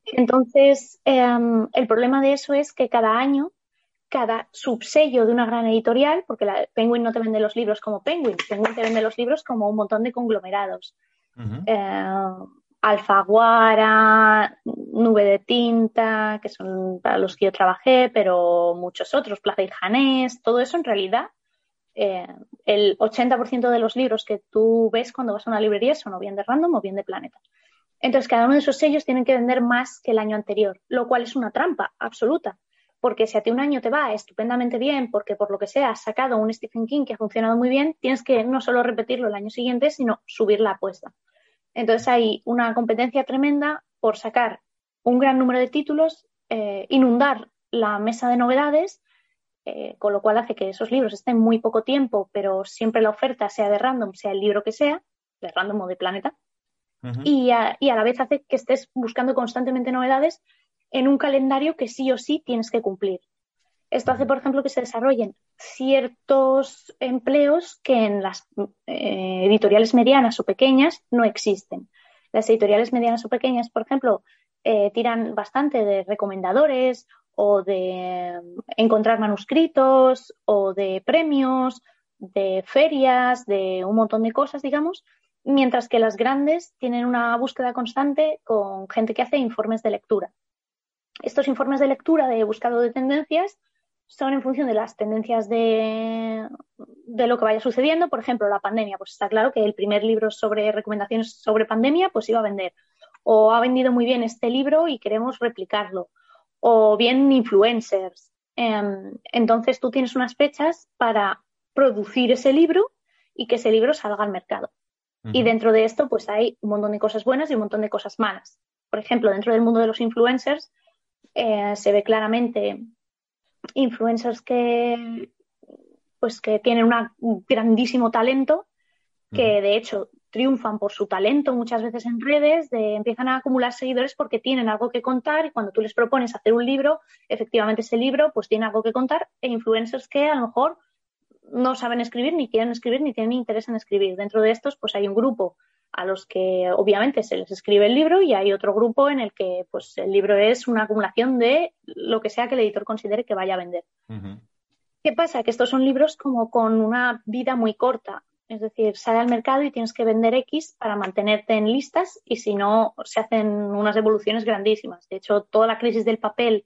Speaker 3: Entonces, em, el problema de eso es que cada año, cada subsello de una gran editorial, porque la Penguin no te vende los libros como Penguin, Penguin te vende los libros como un montón de conglomerados. Alfaguara, Nube de Tinta, que son para los que yo trabajé, pero muchos otros, Plaza y Janés, todo eso en realidad, eh, el 80% de los libros que tú ves cuando vas a una librería son o bien de Random o bien de Planeta. Entonces, cada uno de esos sellos tienen que vender más que el año anterior, lo cual es una trampa absoluta, porque si a ti un año te va estupendamente bien, porque por lo que sea has sacado un Stephen King que ha funcionado muy bien, tienes que no solo repetirlo el año siguiente, sino subir la apuesta. Entonces hay una competencia tremenda por sacar un gran número de títulos, eh, inundar la mesa de novedades, eh, con lo cual hace que esos libros estén muy poco tiempo, pero siempre la oferta sea de random, sea el libro que sea, de random o de planeta, y, a, y a la vez hace que estés buscando constantemente novedades en un calendario que sí o sí tienes que cumplir. Esto hace, por ejemplo, que se desarrollen ciertos empleos que en las eh, editoriales medianas o pequeñas no existen. Las editoriales medianas o pequeñas, por ejemplo, eh, tiran bastante de recomendadores o de encontrar manuscritos o de premios, de ferias, de un montón de cosas, digamos, mientras que las grandes tienen una búsqueda constante con gente que hace informes de lectura. Estos informes de lectura de buscado de tendencias son en función de las tendencias de, lo que vaya sucediendo. Por ejemplo, la pandemia, pues está claro que el primer libro sobre recomendaciones sobre pandemia, pues iba a vender. O ha vendido muy bien este libro y queremos replicarlo. O bien influencers. Em, entonces tú tienes unas fechas para producir ese libro y que ese libro salga al mercado. Y dentro de esto, pues hay un montón de cosas buenas y un montón de cosas malas. Por ejemplo, dentro del mundo de los influencers, eh, se ve claramente influencers que pues que tienen un grandísimo talento, que de hecho triunfan por su talento muchas veces en redes, de, empiezan a acumular seguidores porque tienen algo que contar y cuando tú les propones hacer un libro, efectivamente ese libro pues tiene algo que contar e influencers que a lo mejor no saben escribir, ni quieren escribir, ni tienen interés en escribir. Dentro de estos pues hay un grupo a los que obviamente se les escribe el libro y hay otro grupo en el que pues el libro es una acumulación de lo que sea que el editor considere que vaya a vender. ¿Qué pasa? Que estos son libros como con una vida muy corta. Es decir, sale al mercado y tienes que vender X para mantenerte en listas y si no, se hacen unas evoluciones grandísimas. De hecho, toda la crisis del papel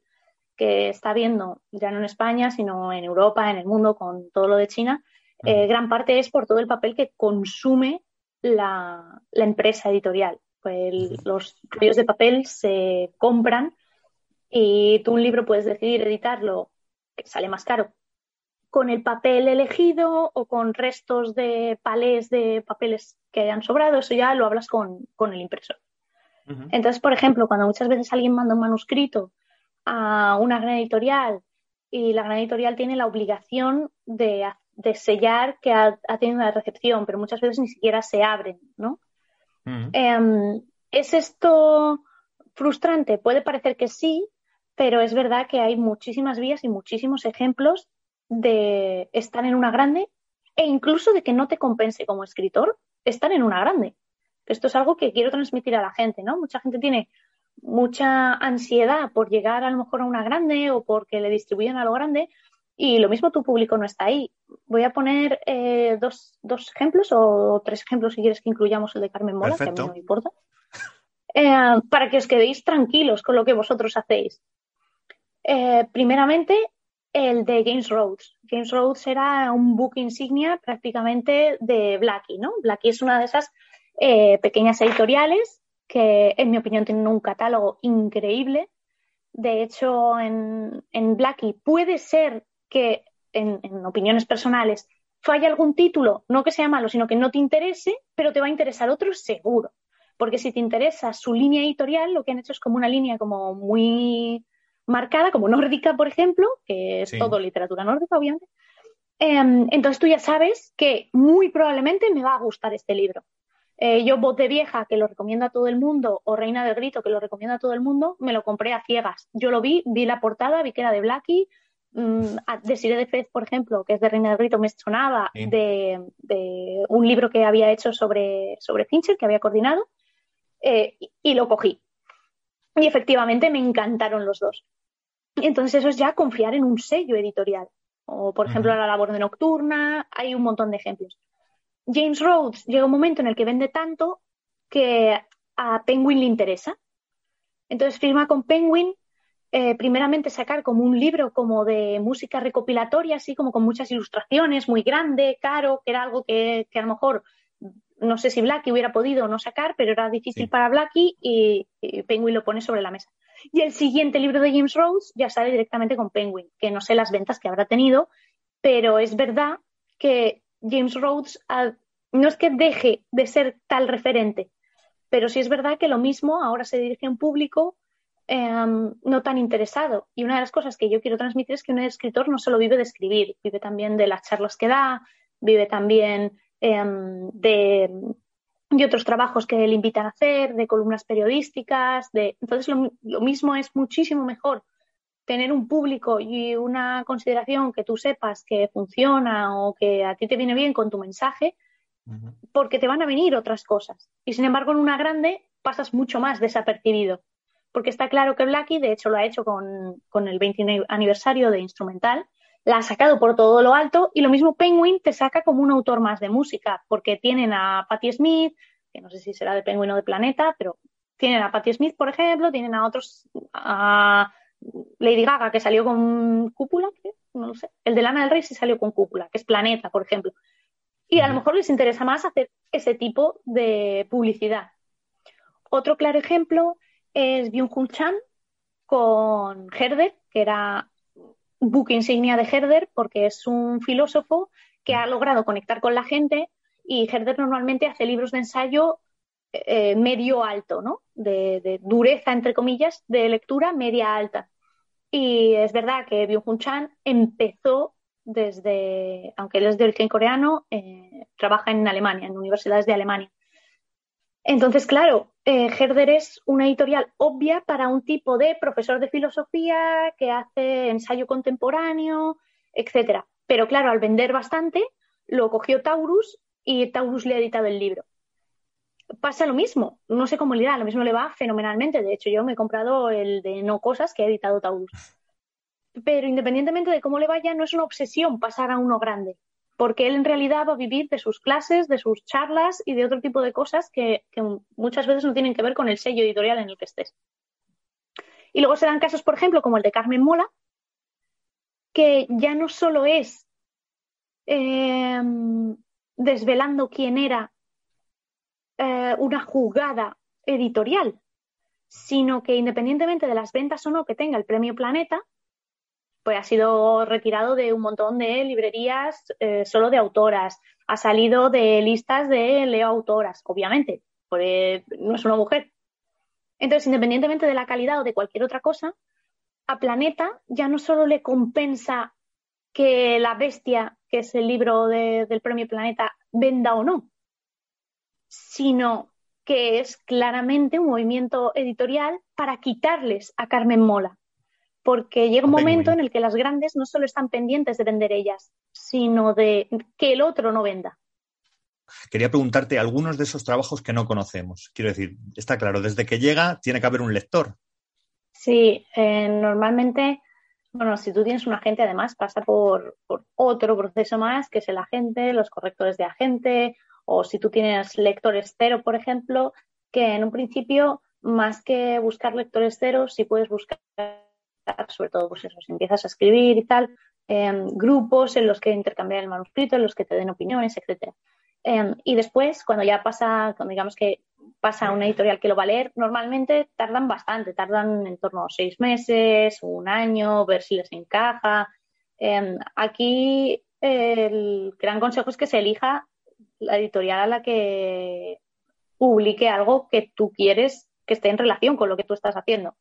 Speaker 3: que está habiendo, ya no en España, sino en Europa, en el mundo, con todo lo de China, eh, gran parte es por todo el papel que consume la, empresa editorial. Pues los rollos de papel se compran y tú un libro puedes decidir editarlo, que sale más caro, con el papel elegido o con restos de palés de papeles que hayan sobrado, eso ya lo hablas con, el impresor. Entonces, por ejemplo, cuando muchas veces alguien manda un manuscrito a una gran editorial y la gran editorial tiene la obligación de de sellar que ha, tenido una recepción, pero muchas veces ni siquiera se abren, ¿no? Em, ¿Es esto frustrante? Puede parecer que sí, pero es verdad que hay muchísimas vías y muchísimos ejemplos de estar en una grande e incluso de que no te compense como escritor estar en una grande. Esto es algo que quiero transmitir a la gente, ¿no? Mucha gente tiene mucha ansiedad por llegar a lo mejor a una grande o porque le distribuyen a lo grande, y lo mismo tu público no está ahí. Voy a poner eh, dos, ejemplos o tres ejemplos si quieres que incluyamos el de Carmen Mola, que a mí no me importa. Eh, para que os quedéis tranquilos con lo que vosotros hacéis. Eh, primeramente, el de Games Roads. Games Roads era un book insignia prácticamente de Blackie, ¿no? Blackie es una de esas pequeñas editoriales que, en mi opinión, tienen un catálogo increíble. De hecho, en, en Blackie puede ser que en, opiniones personales falla algún título, no que sea malo, sino que no te interese, pero te va a interesar otro seguro. Porque si te interesa su línea editorial, lo que han hecho es como una línea como muy marcada, como nórdica, por ejemplo, que es todo literatura nórdica, obviamente. Em, entonces tú ya sabes que muy probablemente me va a gustar este libro. Eh, yo Voz de Vieja, que lo recomiendo a todo el mundo, o Reina del Grito, que lo recomiendo a todo el mundo, me lo compré a ciegas. Yo lo vi, vi la portada, vi que era de Blackie, mm, de Sire de Fez, por ejemplo, que es de Reina del Grito, me sonaba de, un libro que había hecho sobre, sobre Fincher, que había coordinado, eh, y lo cogí. Y efectivamente me encantaron los dos. Entonces eso es ya confiar en un sello editorial. O, por ejemplo, la labor de Nocturna, hay un montón de ejemplos. James Rhodes llega un momento en el que vende tanto que a Penguin le interesa. Entonces firma con Penguin, eh, primeramente sacar como un libro como de música recopilatoria, así como con muchas ilustraciones, muy grande, caro, que era algo que, a lo mejor no sé si Blackie hubiera podido no sacar, pero era difícil para Blackie y, Penguin lo pone sobre la mesa. Y el siguiente libro de James Rhodes ya sale directamente con Penguin, que no sé las ventas que habrá tenido, pero es verdad que James Rhodes no es que deje de ser tal referente, pero sí es verdad que lo mismo ahora se dirige a un público em, no tan interesado. Y una de las cosas que yo quiero transmitir es que un escritor no solo vive de escribir, vive también de las charlas que da, vive también em, de, otros trabajos que le invitan a hacer, de columnas periodísticas. De... Entonces, lo mismo es muchísimo mejor tener un público y una consideración que tú sepas que funciona o que a ti te viene bien con tu mensaje, porque te van a venir otras cosas. Y sin embargo, en una grande pasas mucho más desapercibido, porque está claro que Blackie, de hecho, lo ha hecho con, con el 20 aniversario de Instrumental, la ha sacado por todo lo alto y lo mismo Penguin te saca como un autor más de música, porque tienen a Patti Smith, que no sé si será de Penguin o de Planeta, pero tienen a Patti Smith, por ejemplo, tienen a otros, a Lady Gaga, que salió con cúpula, no lo sé. El de Lana del Rey sí salió con cúpula, que es Planeta, por ejemplo. Y a lo mejor les interesa más hacer ese tipo de publicidad. Otro claro ejemplo es Byung-Hun Chan con Herder, que era buque insignia de Herder, porque es un filósofo que ha logrado conectar con la gente y Herder normalmente hace libros de ensayo eh, medio alto, ¿no? De, dureza, entre comillas, de lectura media alta. Y es verdad que Byung-Hun Chan empezó desde, aunque él es de origen coreano, eh, trabaja en Alemania, en universidades de Alemania. Entonces, claro, eh, Herder es una editorial obvia para un tipo de profesor de filosofía que hace ensayo contemporáneo, etcétera. Pero claro, al vender bastante, lo cogió Taurus y Taurus le ha editado el libro pasa lo mismo. No sé cómo le da, lo mismo le va fenomenalmente. De hecho, yo me he comprado el de No Cosas que ha editado Taurus. Pero independientemente de cómo le vaya, no es una obsesión pasar a uno grande, porque él en realidad va a vivir de sus clases, de sus charlas y de otro tipo de cosas que, muchas veces no tienen que ver con el sello editorial en el que estés. Y luego se dan casos, por ejemplo, como el de Carmen Mola, que ya no solo es eh, desvelando quién era eh, una jugada editorial, sino que independientemente de las ventas o no que tenga el premio Planeta, pues ha sido retirado de un montón de librerías eh, solo de autoras, ha salido de listas de leo autoras, obviamente, porque no es una mujer. Entonces, independientemente de la calidad o de cualquier otra cosa, a Planeta ya no solo le compensa que La Bestia, que es el libro del premio Planeta, venda o no, sino que es claramente un movimiento editorial para quitarles a Carmen Mola. Porque llega un momento en el que las grandes no solo están pendientes de vender ellas, sino de que el otro no venda.
Speaker 1: Quería preguntarte algunos de esos trabajos que no conocemos. Quiero decir, está claro, desde que llega tiene que haber un lector.
Speaker 3: Sí, eh, normalmente, bueno, si tú tienes un agente, además pasa por, por, otro proceso más, que es el agente, los correctores de agente, o si tú tienes lectores cero, por ejemplo, que en un principio, más que buscar lectores cero, si puedes buscar, sobre todo, pues eso, si empiezas a escribir y tal, em, grupos en los que intercambiar el manuscrito, en los que te den opiniones, etcétera. Em, y después, cuando ya pasa, cuando digamos que pasa a una editorial que lo va a leer, normalmente tardan bastante, tardan en torno a seis meses, un año, ver si les encaja. Em, aquí el gran consejo es que se elija la editorial a la que publique algo que tú quieres que esté en relación con lo que tú estás haciendo.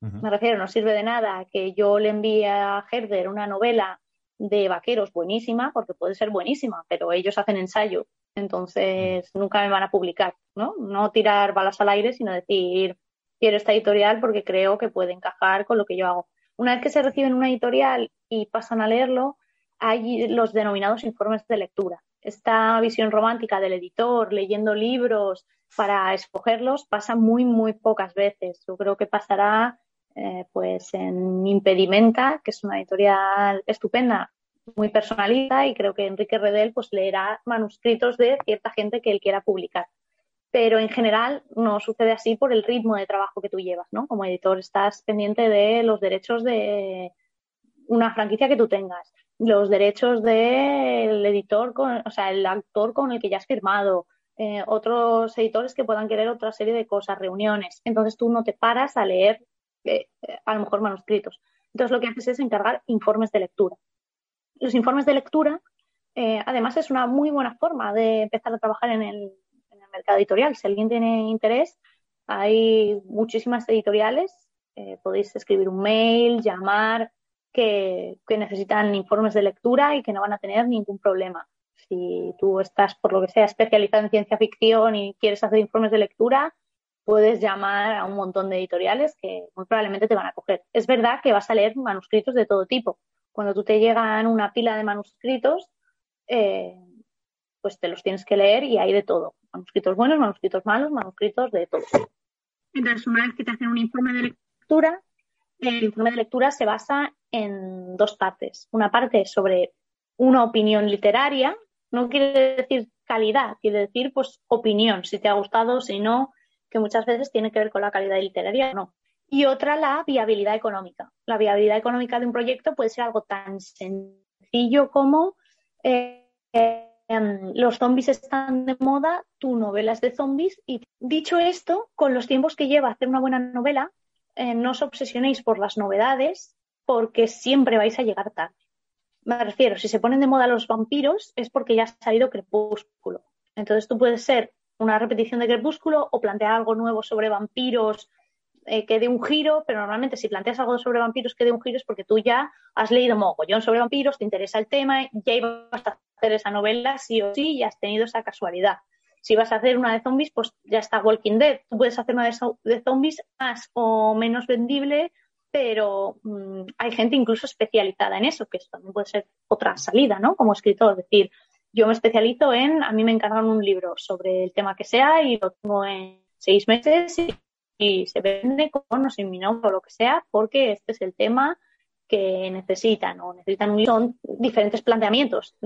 Speaker 3: Me refiero, no sirve de nada que yo le envíe a Herder una novela de vaqueros buenísima, porque puede ser buenísima, pero ellos hacen ensayo Entonces, nunca me van a publicar, ¿no? No tirar balas al aire, sino decir, quiero esta editorial porque creo que puede encajar con lo que yo hago. Una vez que se reciben una editorial y pasan a leerlo, hay los denominados informes de lectura. Esta visión romántica del editor leyendo libros para escogerlos pasa muy, muy pocas veces. Yo creo que pasará eh, pues en Impedimenta, que es una editorial estupenda, muy personalista y creo que Enrique Redel pues leerá manuscritos de cierta gente que él quiera publicar. Pero en general no sucede así por el ritmo de trabajo que tú llevas, ¿no? Como editor estás pendiente de los derechos de una franquicia que tú tengas, los derechos del editor, o sea, el actor con el que ya has firmado, eh, otros editores que puedan querer otra serie de cosas, reuniones. Entonces tú no te paras a leer eh, a lo mejor manuscritos. Entonces lo que haces es encargar informes de lectura. Los informes de lectura, eh, además, es una muy buena forma de empezar a trabajar en el, mercado editorial. Si alguien tiene interés, hay muchísimas editoriales. podéis escribir un mail, llamar, que, necesitan informes de lectura y que no van a tener ningún problema. Si tú estás, por lo que sea, especializado en ciencia ficción y quieres hacer informes de lectura, puedes llamar a un montón de editoriales que muy probablemente te van a coger. Es verdad que vas a leer manuscritos de todo tipo. Cuando tú te llegan una pila de manuscritos, eh, pues te los tienes que leer y hay de todo. Manuscritos buenos, manuscritos malos, manuscritos de todo. Entonces, una vez que te hacen un informe de lectura, el informe de lectura se basa en dos partes. Una parte sobre una opinión literaria, no quiere decir calidad, quiere decir pues opinión, si te ha gustado, si no, que muchas veces tiene que ver con la calidad literaria o no. Y otra, la viabilidad económica. La viabilidad económica de un proyecto puede ser algo tan sencillo como eh, em, los zombies están de moda, tu novela es de zombies. Y dicho esto, con los tiempos que lleva hacer una buena novela, eh, no os obsesionéis por las novedades porque siempre vais a llegar tarde. Me refiero, si se ponen de moda los vampiros es porque ya ha salido Crepúsculo. Entonces tú puedes ser una repetición de Crepúsculo o plantear algo nuevo sobre vampiros eh, que dé un giro, pero normalmente si planteas algo sobre vampiros que dé un giro es porque tú ya has leído mogollón sobre vampiros, te interesa el tema, ya ibas a hacer esa novela sí o sí y has tenido esa casualidad. Si vas a hacer una de zombies, pues ya está Walking Dead. Tú puedes hacer una de, zombies más o menos vendible, pero mm, hay gente incluso especializada en eso, que eso también puede ser otra salida, ¿no? Como escritor, es decir, yo me especializo en, a mí me encargan un libro sobre el tema que sea y lo tengo en seis meses y, se vende con o sin mi nombre o lo que sea, porque este es el tema que necesitan o necesitan un son diferentes planteamientos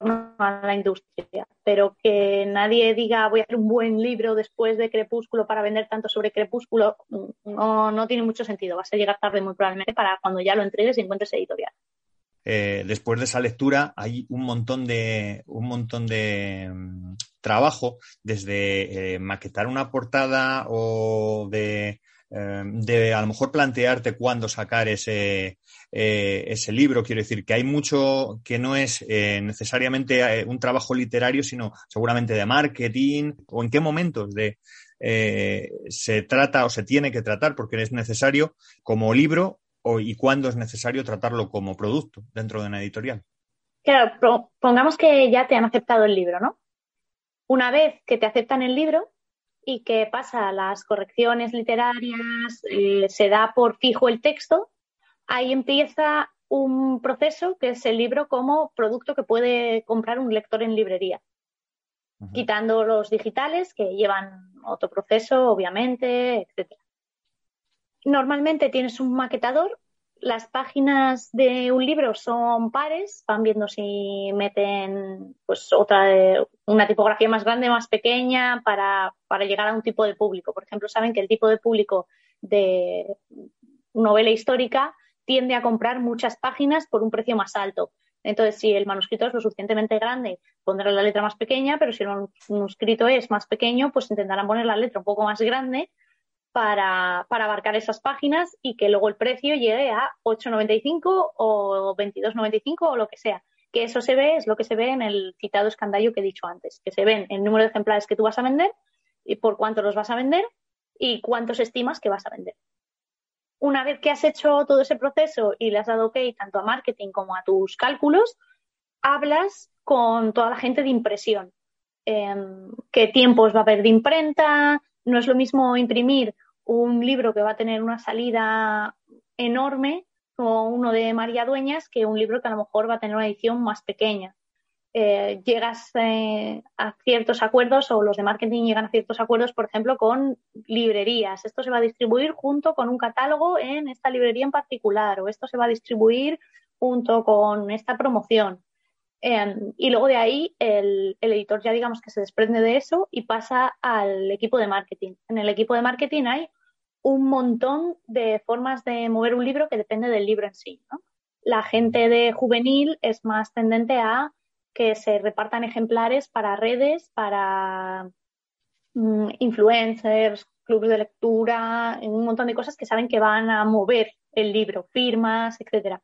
Speaker 3: a la industria, pero que nadie diga voy a hacer un buen libro después de Crepúsculo para vender tanto sobre Crepúsculo, no, no tiene mucho sentido. Vas a llegar tarde muy probablemente para cuando ya lo entregues y encuentres editorial.
Speaker 1: Eh, después de esa lectura hay un montón de, un montón de mm, trabajo, desde eh, maquetar una portada o de Em, de a lo mejor plantearte cuándo sacar ese, eh, ese libro. Quiero decir que hay mucho que no es necesariamente un trabajo literario, sino seguramente de marketing o en qué momentos de, se trata o se tiene que tratar, porque es necesario como libro o, y cuándo es necesario tratarlo como producto dentro de una editorial.
Speaker 3: Claro, pongamos que ya te han aceptado el libro, ¿no? Una vez que te aceptan el libro, y que pasa las correcciones literarias, eh, se da por fijo el texto, ahí empieza un proceso que es el libro como producto que puede comprar un lector en librería, quitando los digitales que llevan otro proceso, obviamente, etc. Normalmente tienes un maquetador las páginas de un libro son pares, van viendo si meten pues otra una tipografía más grande, más pequeña, para, para llegar a un tipo de público. Por ejemplo, saben que el tipo de público de novela histórica tiende a comprar muchas páginas por un precio más alto. Entonces, si el manuscrito es lo suficientemente grande, pondrán la letra más pequeña, pero si el manuscrito es más pequeño, pues intentarán poner la letra un poco más grande para, abarcar esas páginas y que luego el precio llegue a 8,95 o 22,95 o lo que sea. Que eso se ve, es lo que se ve en el citado escandallo que he dicho antes, que se ven el número de ejemplares que tú vas a vender y por cuánto los vas a vender y cuántos estimas que vas a vender. Una vez que has hecho todo ese proceso y le has dado OK tanto a marketing como a tus cálculos, hablas con toda la gente de impresión em, qué tiempos va a haber de imprenta. No es lo mismo imprimir un libro que va a tener una salida enorme como uno de María Dueñas que un libro que a lo mejor va a tener una edición más pequeña. Eh, llegas eh, a ciertos acuerdos o los de marketing llegan a ciertos acuerdos, por ejemplo, con librerías. Esto se va a distribuir junto con un catálogo en esta librería en particular o esto se va a distribuir junto con esta promoción. Em, y luego de ahí el, el, editor ya digamos que se desprende de eso y pasa al equipo de marketing. En el equipo de marketing hay un montón de formas de mover un libro que depende del libro en sí. La gente de juvenil es más tendente a que se repartan ejemplares para redes, para mm, influencers, clubes de lectura, un montón de cosas que saben que van a mover el libro, firmas, etcétera.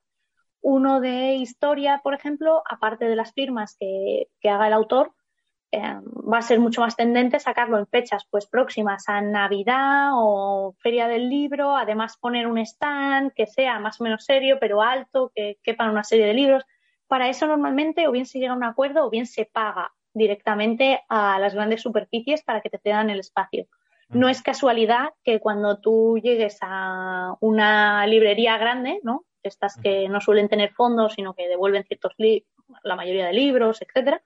Speaker 3: Uno de historia, por ejemplo, aparte de las firmas que, haga el autor, eh, va a ser mucho más tendente sacarlo en fechas pues próximas a Navidad o Feria del Libro, además poner un stand que sea más o menos serio pero alto, que quepan una serie de libros. Para eso normalmente o bien se llega a un acuerdo o bien se paga directamente a las grandes superficies para que te cedan el espacio. No es casualidad que cuando tú llegues a una librería grande, ¿no? Estas que no suelen tener fondos, sino que devuelven ciertos la mayoría de libros, etcétera,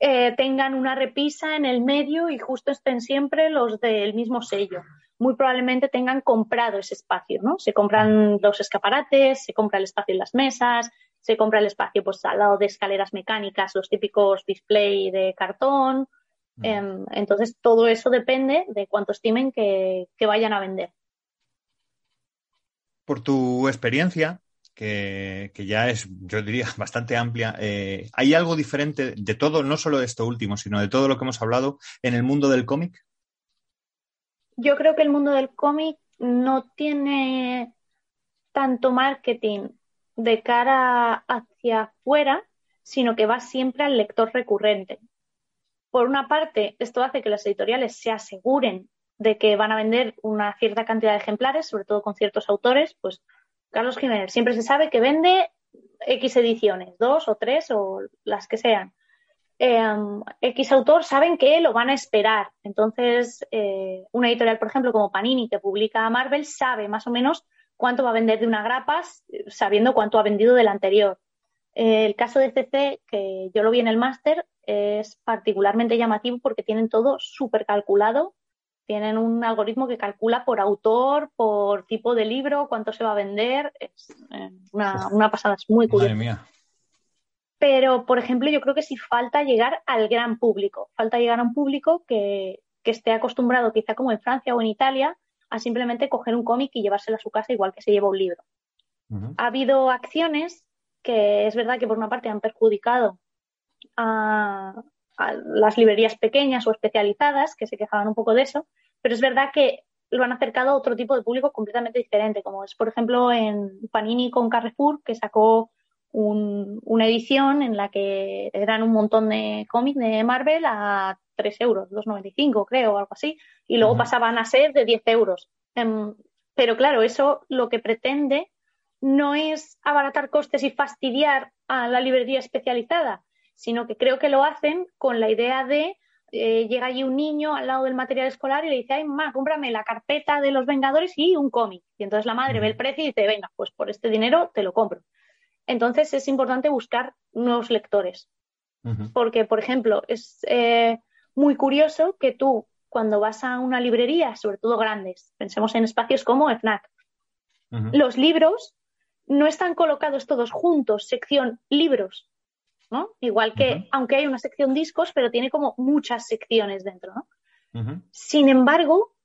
Speaker 3: eh, tengan una repisa en el medio y justo estén siempre los del mismo sello. Muy probablemente tengan comprado ese espacio, ¿no? Se compran los escaparates, se compra el espacio en las mesas, se compra el espacio pues al lado de escaleras mecánicas, los típicos display de cartón. Em, entonces, todo eso depende de cuánto estimen que, vayan a vender.
Speaker 1: Por tu experiencia, que, ya es, yo diría, bastante amplia, eh, ¿hay algo diferente de todo, no solo de esto último, sino de todo lo que hemos hablado en el mundo del cómic?
Speaker 3: Yo creo que el mundo del cómic no tiene tanto marketing de cara hacia afuera, sino que va siempre al lector recurrente. Por una parte, esto hace que las editoriales se aseguren de que van a vender una cierta cantidad de ejemplares, sobre todo con ciertos autores, pues Carlos Jiménez siempre se sabe que vende X ediciones, dos o tres o las que sean. Em, X autor saben que lo van a esperar. Entonces, eh, una editorial, por ejemplo, como Panini, que publica Marvel, sabe más o menos cuánto va a vender de una grapa sabiendo cuánto ha vendido del anterior. el caso de CC, que yo lo vi en el máster, es particularmente llamativo porque tienen todo súper calculado. Tienen un algoritmo que calcula por autor, por tipo de libro, cuánto se va a vender. Es eh, una, pasada, es muy curiosa. Madre mía. Pero, por ejemplo, yo creo que sí falta llegar al gran público. Falta llegar a un público que, que esté acostumbrado, quizá como en Francia o en Italia, a simplemente coger un cómic y llevárselo a su casa igual que se lleva un libro. Ha habido acciones que es verdad que por una parte han perjudicado a, las librerías pequeñas o especializadas, que se quejaban un poco de eso, pero es verdad que lo han acercado a otro tipo de público completamente diferente, como es, por ejemplo, en Panini con Carrefour, que sacó una edición en la que eran un montón de cómics de Marvel a 3 euros, 2,95 creo, o algo así, y luego pasaban a ser de 10 euros. Em, pero claro, eso lo que pretende no es abaratar costes y fastidiar a la librería especializada, sino que creo que lo hacen con la idea de eh, llega allí un niño al lado del material escolar y le dice, ay, mamá, cómprame la carpeta de los Vengadores y un cómic. Y entonces la madre ve el precio y dice, venga, pues por este dinero te lo compro. Entonces es importante buscar nuevos lectores. Porque, por ejemplo, es eh, muy curioso que tú, cuando vas a una librería, sobre todo grandes, pensemos en espacios como FNAC, los libros no están colocados todos juntos, sección libros, ¿no? Igual que, aunque hay una sección discos, pero tiene como muchas secciones dentro, ¿no? Sin embargo,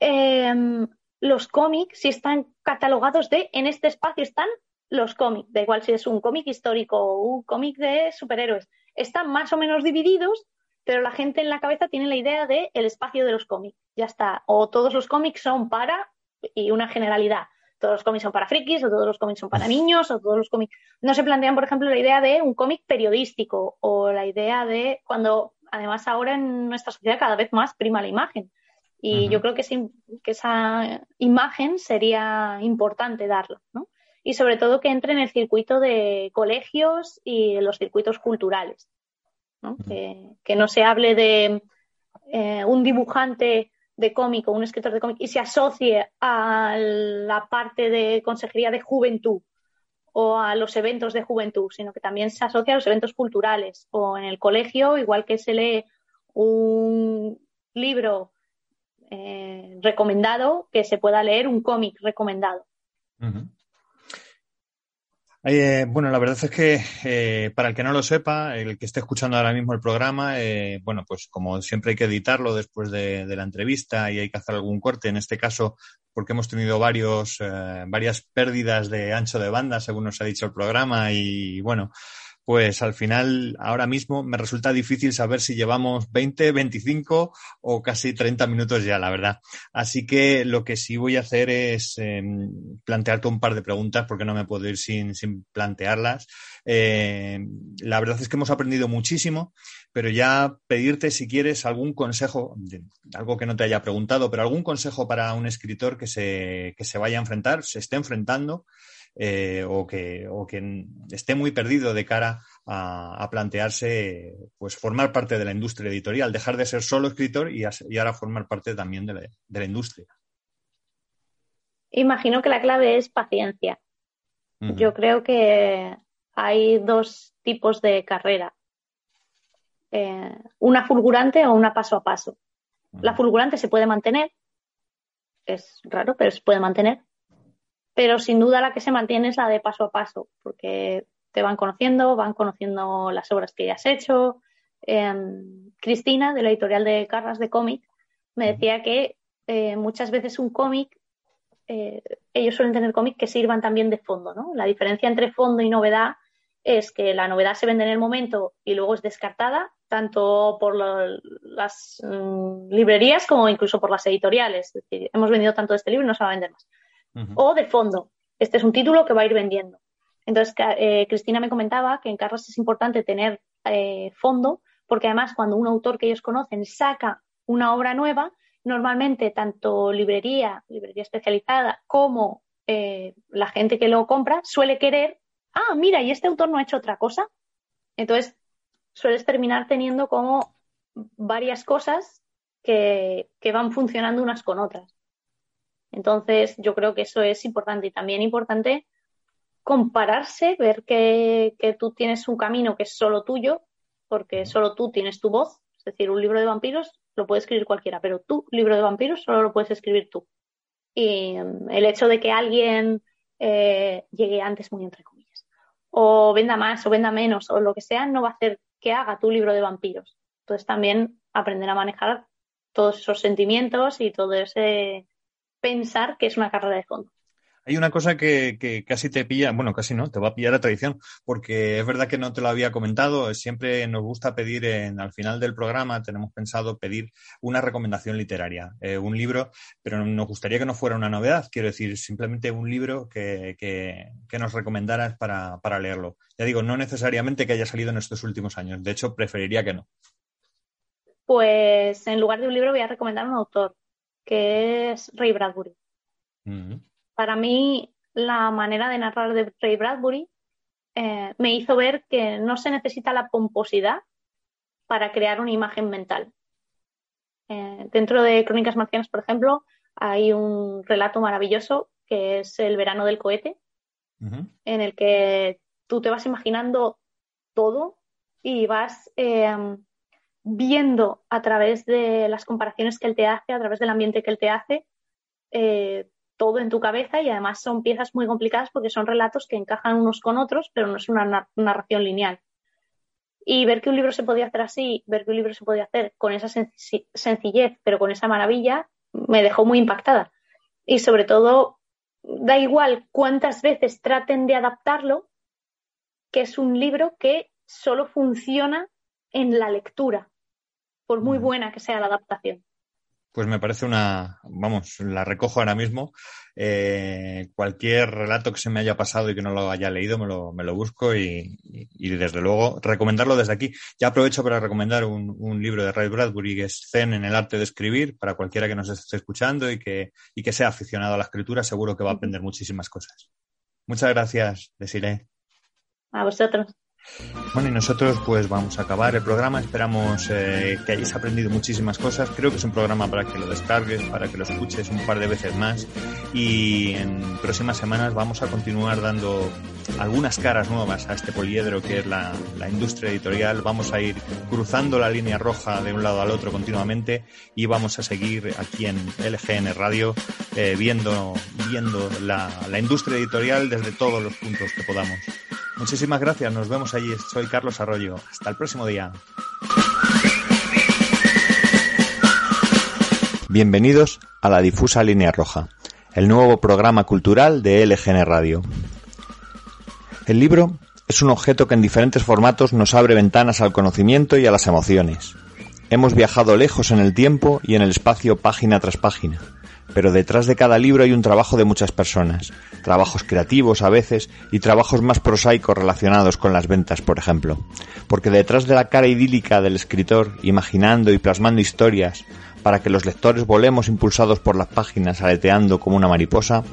Speaker 3: em, los cómics sí están catalogados de, en este espacio están los cómics, da igual si es un cómic histórico o un cómic de superhéroes, están más o menos divididos, pero la gente en la cabeza tiene la idea de el espacio de los cómics, ya está, o todos los cómics son para y una generalidad, todos los cómics son para frikis, o todos los cómics son para niños, o todos los cómics. No se plantean, por ejemplo, la idea de un cómic periodístico, o la idea de cuando, además, ahora en nuestra sociedad cada vez más prima la imagen. Y yo creo que, que esa imagen sería importante darla, ¿no? y sobre todo que entre en el circuito de colegios y los circuitos culturales. ¿no? Que, no se hable de eh, un dibujante de cómic o un escritor de cómic y se asocie a la parte de consejería de juventud o a los eventos de juventud, sino que también se asocia a los eventos culturales o en el colegio, igual que se lee un libro eh, recomendado, que se pueda leer un cómic recomendado.
Speaker 1: Eh, bueno, la verdad es que eh, para el que no lo sepa, el que esté escuchando ahora mismo el programa, eh, bueno, pues como siempre hay que editarlo después de, de, la entrevista y hay que hacer algún corte. En este caso, porque hemos tenido varios, varias pérdidas de ancho de banda, según nos ha dicho el programa, y bueno, pues al final ahora mismo me resulta difícil saber si llevamos 20, 25 o casi 30 minutos ya, la verdad. Así que lo que sí voy a hacer es eh, plantearte un par de preguntas porque no me puedo ir sin, sin plantearlas. Eh, la verdad es que hemos aprendido muchísimo, pero ya pedirte si quieres algún consejo, algo que no te haya preguntado, pero algún consejo para un escritor que se, que se vaya a enfrentar, se esté enfrentando eh, o, que, o que esté muy perdido de cara a, plantearse pues formar parte de la industria editorial, dejar de ser solo escritor y, ahora formar parte también de la, industria.
Speaker 3: Imagino que la clave es paciencia. Yo creo que hay dos tipos de carrera. Eh, una fulgurante o una paso a paso. La fulgurante se puede mantener, es raro, pero se puede mantener pero sin duda la que se mantiene es la de paso a paso, porque te van conociendo, van conociendo las obras que ya has hecho. Em, Cristina, de la editorial de Carras de cómic, me decía que eh, muchas veces un cómic, eh, ellos suelen tener cómics que sirvan también de fondo, ¿no? La diferencia entre fondo y novedad es que la novedad se vende en el momento y luego es descartada, tanto por las mm, librerías como incluso por las editoriales. Es decir, hemos vendido tanto este libro y no se va a vender más o de fondo. Este es un título que va a ir vendiendo. Entonces, eh, Cristina me comentaba que en Carras es importante tener eh, fondo, porque además cuando un autor que ellos conocen saca una obra nueva, normalmente tanto librería, librería especializada, como eh, la gente que lo compra suele querer, ah, mira, y este autor no ha hecho otra cosa. Entonces, sueles terminar teniendo como varias cosas que van funcionando unas con otras. Entonces, yo creo que eso es importante y también importante compararse, ver que, tú tienes un camino que es solo tuyo, porque solo tú tienes tu voz. Es decir, un libro de vampiros lo puede escribir cualquiera, pero tu libro de vampiros solo lo puedes escribir tú. Y mm, el hecho de que alguien eh, llegue antes, muy entre comillas, o venda más o venda menos o lo que sea, no va a hacer que haga tu libro de vampiros. Entonces también aprender a manejar todos esos sentimientos y todo ese pensar que es una carrera de fondo.
Speaker 1: Hay una cosa que, casi te pilla, bueno, casi no, te va a pillar la tradición, porque es verdad que no te lo había comentado, siempre nos gusta pedir en, al final del programa, tenemos pensado pedir una recomendación literaria, eh, un libro, pero nos gustaría que no fuera una novedad, quiero decir, simplemente un libro que, que, nos recomendaras para, para leerlo. Ya digo, no necesariamente que haya salido en estos últimos años, de hecho, preferiría que no.
Speaker 3: Pues en lugar de un libro voy a recomendar un autor que es Ray Bradbury. Para mí, la manera de narrar de Ray Bradbury eh, me hizo ver que no se necesita la pomposidad para crear una imagen mental. Eh, dentro de Crónicas Marcianas, por ejemplo, hay un relato maravilloso que es El verano del cohete, en el que tú te vas imaginando todo y vas eh, viendo a través de las comparaciones que él te hace, a través del ambiente que él te hace, eh, todo en tu cabeza y además son piezas muy complicadas porque son relatos que encajan unos con otros, pero no es una narración lineal. Y ver que un libro se podía hacer así, ver que un libro se podía hacer con esa sencillez, pero con esa maravilla, me dejó muy impactada. Y sobre todo, da igual cuántas veces traten de adaptarlo, que es un libro que solo funciona en la lectura por muy buena que sea la adaptación.
Speaker 1: Pues me parece una, vamos, la recojo ahora mismo. Eh, cualquier relato que se me haya pasado y que no lo haya leído, me lo, me lo busco y, desde luego recomendarlo desde aquí. Ya aprovecho para recomendar un, libro de Ray Bradbury que es Zen en el arte de escribir para cualquiera que nos esté escuchando y que, y que sea aficionado a la escritura, seguro que va a aprender muchísimas cosas. Muchas gracias, Desiree.
Speaker 3: A vosotros.
Speaker 1: Bueno, y nosotros pues vamos a acabar el programa. Esperamos eh, que hayáis aprendido muchísimas cosas. Creo que es un programa para que lo descargues, para que lo escuches un par de veces más. Y en próximas semanas vamos a continuar dando algunas caras nuevas a este poliedro que es la, industria editorial. Vamos a ir cruzando la línea roja de un lado al otro continuamente y vamos a seguir aquí en LGN Radio eh, viendo, viendo la, la industria editorial desde todos los puntos que podamos. Muchísimas gracias, nos vemos allí. Soy Carlos Arroyo. Hasta el próximo día. Bienvenidos a la difusa línea roja, el nuevo programa cultural de LGN Radio. El libro es un objeto que en diferentes formatos nos abre ventanas al conocimiento y a las emociones. Hemos viajado lejos en el tiempo y en el espacio página tras página pero detrás de cada libro hay un trabajo de muchas personas, trabajos creativos a veces y trabajos más prosaicos relacionados con las ventas, por ejemplo. Porque detrás de la cara idílica del escritor, imaginando y plasmando historias para que los lectores volemos impulsados por las páginas aleteando como una mariposa,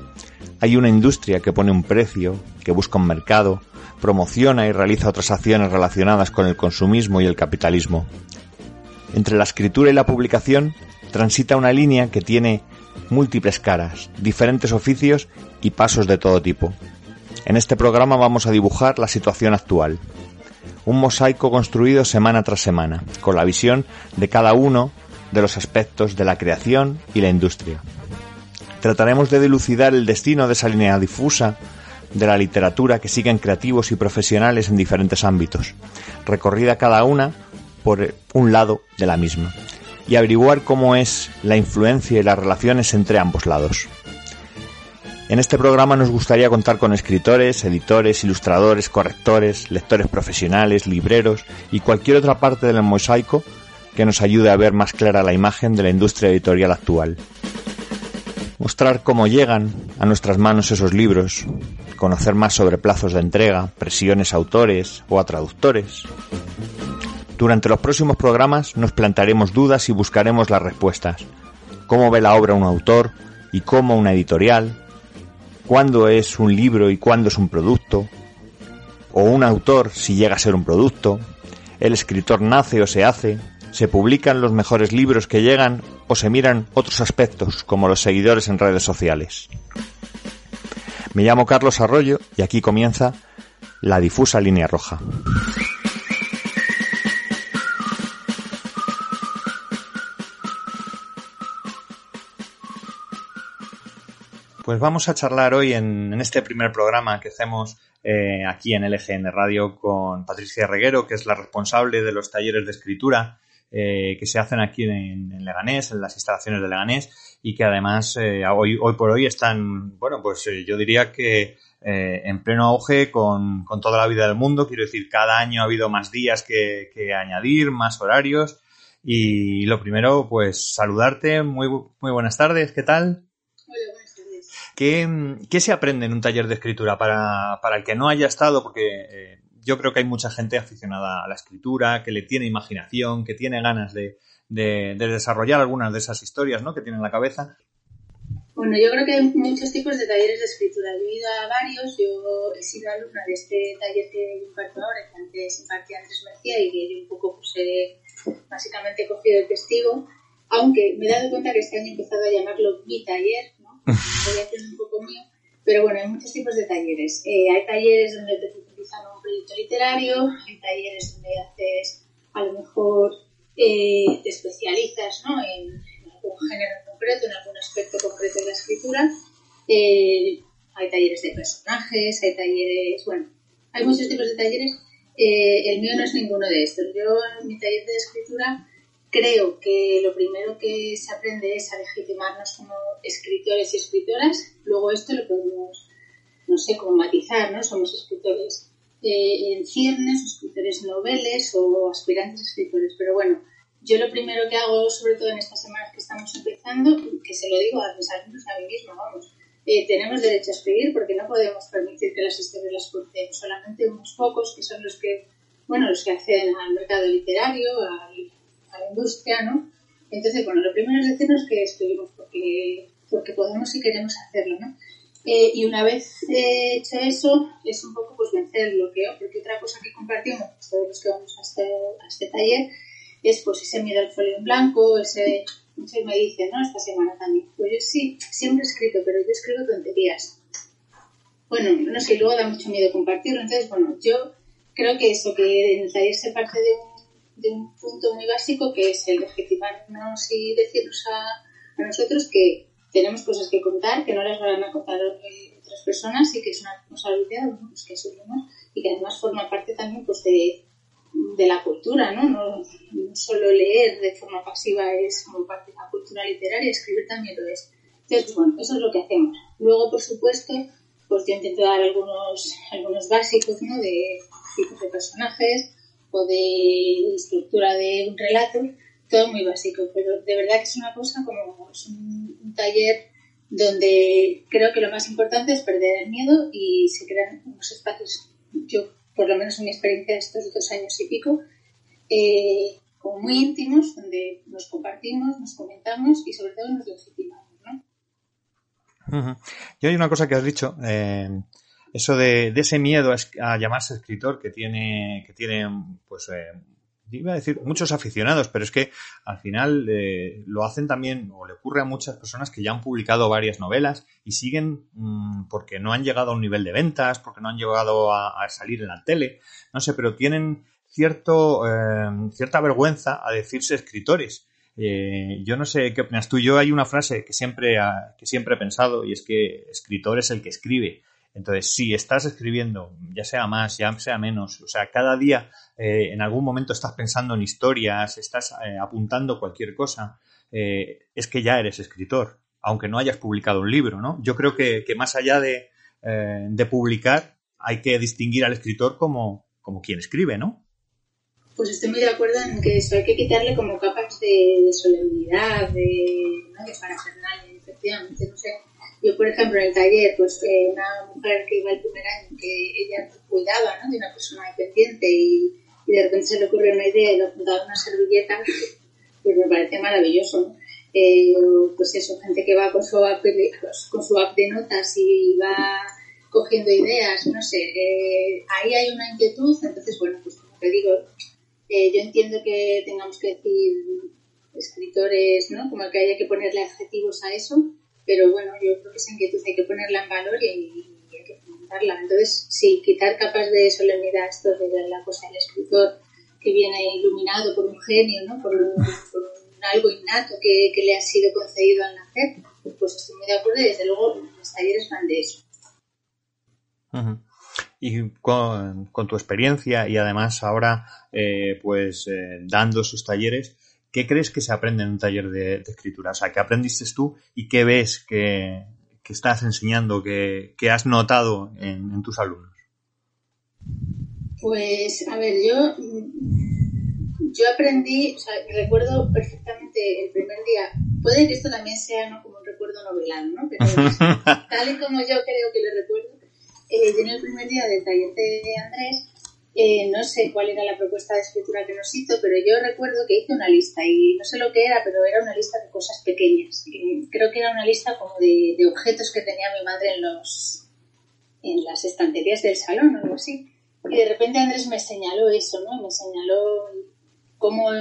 Speaker 1: hay una industria que pone un precio, que busca un mercado, promociona y realiza otras acciones relacionadas con el consumismo y el capitalismo. Entre la escritura y la publicación transita una línea que tiene múltiples caras, diferentes oficios y pasos de todo tipo. En este programa vamos a dibujar la situación actual. Un mosaico construido semana tras semana, con la visión de cada uno de los aspectos de la creación y la industria. Trataremos de dilucidar el destino de esa línea difusa de la literatura que siguen creativos y profesionales en diferentes ámbitos, recorrida cada una por un lado de la misma y averiguar cómo es la influencia y las relaciones entre ambos lados. En este programa nos gustaría contar con escritores, editores, ilustradores, correctores, lectores profesionales, libreros y cualquier otra parte del mosaico que nos ayude a ver más clara la imagen de la industria editorial actual. Mostrar cómo llegan a nuestras manos esos libros, conocer más sobre plazos de entrega, presiones a autores o a traductores, durante los próximos programas nos plantaremos dudas y buscaremos las respuestas. ¿Cómo ve la obra un autor y cómo una editorial? ¿Cuándo es un libro y cuándo es un producto? ¿O un autor si llega a ser un producto? ¿El escritor nace o se hace? ¿Se publican los mejores libros que llegan o se miran otros aspectos como los seguidores en redes sociales? Me llamo Carlos Arroyo y aquí comienza la difusa línea roja. Pues vamos a charlar hoy en, este primer programa que hacemos eh, aquí en LGN Radio con Patricia Reguero, que es la responsable de los talleres de escritura eh, que se hacen aquí en, Leganés, en las instalaciones de Leganés, y que además eh, hoy, por hoy están, bueno, pues yo diría que en pleno auge con, toda la vida del mundo. Quiero decir, cada año ha habido más días que, que añadir, más horarios. Y lo primero, pues saludarte. Muy, muy buenas tardes. ¿Qué tal? ¿Qué, se aprende en un taller de escritura para, el que no haya estado? Porque eh, yo creo que hay mucha gente aficionada a la escritura, que le tiene imaginación, que tiene ganas de, desarrollar algunas de esas historias ¿no? que tiene en la cabeza.
Speaker 4: Bueno, yo creo que hay muchos tipos de talleres de escritura. He ido a varios, yo he sido alumna de este taller que imparto ahora, que antes impartía Andrés Mejía y que un poco pues, he básicamente cogido el testigo, aunque me he dado cuenta que este año he empezado a llamarlo mi taller, voy hacer un poco mío. Pero bueno, hay muchos tipos de talleres. Eh, hay talleres donde te utilizan un proyecto literario, hay talleres donde haces, a lo mejor, eh, te especializas ¿no? en, algún género concreto, en algún aspecto concreto de la escritura. Eh, hay talleres de personajes, hay talleres, bueno, hay muchos tipos de talleres. el mío no es ninguno de estos. Yo en mi taller de escritura creo que lo primero que se aprende es a legitimarnos como escritores y escritoras. Luego esto lo podemos, no sé, cómo matizar, ¿no? Somos escritores eh, en ciernes, escritores noveles o aspirantes escritores. Pero bueno, yo lo primero que hago, sobre todo en estas semanas que estamos empezando, que se lo digo a mis alumnos, a mí mismo, vamos, eh, tenemos derecho a escribir porque no podemos permitir que las historias las cuenten solamente unos pocos, que son los que, bueno, los que hacen al mercado literario, al a la industria, ¿no? Entonces, bueno, lo primero es decirnos que escribimos porque, porque podemos y queremos hacerlo, ¿no? Eh, y una vez eh, hecho eso, es un poco pues vencer el bloqueo, porque otra cosa que compartimos pues, todos los que vamos a este, a este taller es pues ese miedo al folio en blanco, ese, muchos me dicen, ¿no? Esta semana también, pues yo sí, siempre he escrito, pero yo escribo tonterías. Bueno, no sé, luego da mucho miedo compartirlo, entonces, bueno, yo creo que eso, que en el taller se parte de un, de un punto muy básico que es el legitimarnos y decirnos a, a nosotros que tenemos cosas que contar, que no las van a contar otras personas y que es una responsabilidad pues que asumimos y que además forma parte también pues de, de la cultura, ¿no? ¿no? solo leer de forma pasiva es como parte de la cultura literaria, escribir también lo es. Entonces, bueno, eso es lo que hacemos. Luego, por supuesto, pues yo intento dar algunos, algunos básicos, ¿no? De tipos de personajes de estructura de un relato, todo muy básico, pero de verdad que es una cosa como es un, taller donde creo que lo más importante es perder el miedo y se crean unos espacios, yo por lo menos en mi experiencia de estos dos años y pico, eh, como muy íntimos, donde nos compartimos, nos comentamos y sobre todo nos legitimamos. ¿no?
Speaker 1: Y hay una cosa que has dicho, eh, eso de, ese miedo a, llamarse escritor que tiene, que tiene pues, eh, iba a decir muchos aficionados, pero es que al final eh, lo hacen también, o le ocurre a muchas personas que ya han publicado varias novelas y siguen mm, porque no han llegado a un nivel de ventas, porque no han llegado a, salir en la tele, no sé, pero tienen cierto, eh, cierta vergüenza a decirse escritores. Eh, yo no sé qué opinas tú. Yo hay una frase que siempre, que siempre he pensado y es que escritor es el que escribe. Entonces, si estás escribiendo, ya sea más, ya sea menos, o sea, cada día eh, en algún momento estás pensando en historias, estás eh, apuntando cualquier cosa, eh, es que ya eres escritor, aunque no hayas publicado un libro, ¿no? Yo creo que, más allá de, de, publicar, hay que distinguir al escritor como, como quien escribe, ¿no?
Speaker 4: Pues estoy muy de acuerdo en que eso hay que quitarle como capas de, solemnidad, de, ¿no? de parafernalia, efectivamente, no sé yo, por ejemplo, en el taller, pues eh, una mujer que iba el primer año, que ella cuidaba de una persona dependiente y, de repente se le ocurrió una idea y le apuntaba una servilleta, pues me parece maravilloso. ¿no? Eh, pues eso, gente que va con su, app con su app de notas y va cogiendo ideas, no sé, eh, ahí hay una inquietud, entonces, bueno, pues como te digo, yo entiendo que tengamos que decir escritores, ¿no? Como que haya que ponerle adjetivos a eso, pero bueno, yo creo que esa inquietud hay que ponerla en valor y, hay que fomentarla. Entonces, sí, quitar capas de solemnidad, esto de la cosa del escritor que viene iluminado por un genio, ¿no? por, algo innato que, le ha sido concedido al nacer, pues estoy muy de acuerdo y desde luego los talleres van de eso.
Speaker 1: Y con, tu experiencia y además ahora eh, pues eh, dando sus talleres, ¿qué crees que se aprende en un taller de, escritura? O sea, ¿qué aprendiste tú y qué ves que, estás enseñando, que, has notado en, tus alumnos?
Speaker 4: Pues, a ver, yo, mm, yo aprendí, o sea, recuerdo perfectamente el primer día, puede que esto también sea ¿no? como un recuerdo novelado, ¿no? Pero tal y como yo creo que lo recuerdo, eh, yo en el primer día del taller de Andrés eh, no sé cuál era la propuesta de escritura que nos hizo, pero yo recuerdo que hice una lista y no sé lo que era, pero era una lista de cosas pequeñas. creo que era una lista como de, objetos que tenía mi madre en los en las estanterías del salón o algo así. Y de repente Andrés me señaló eso, ¿no? Me señaló cómo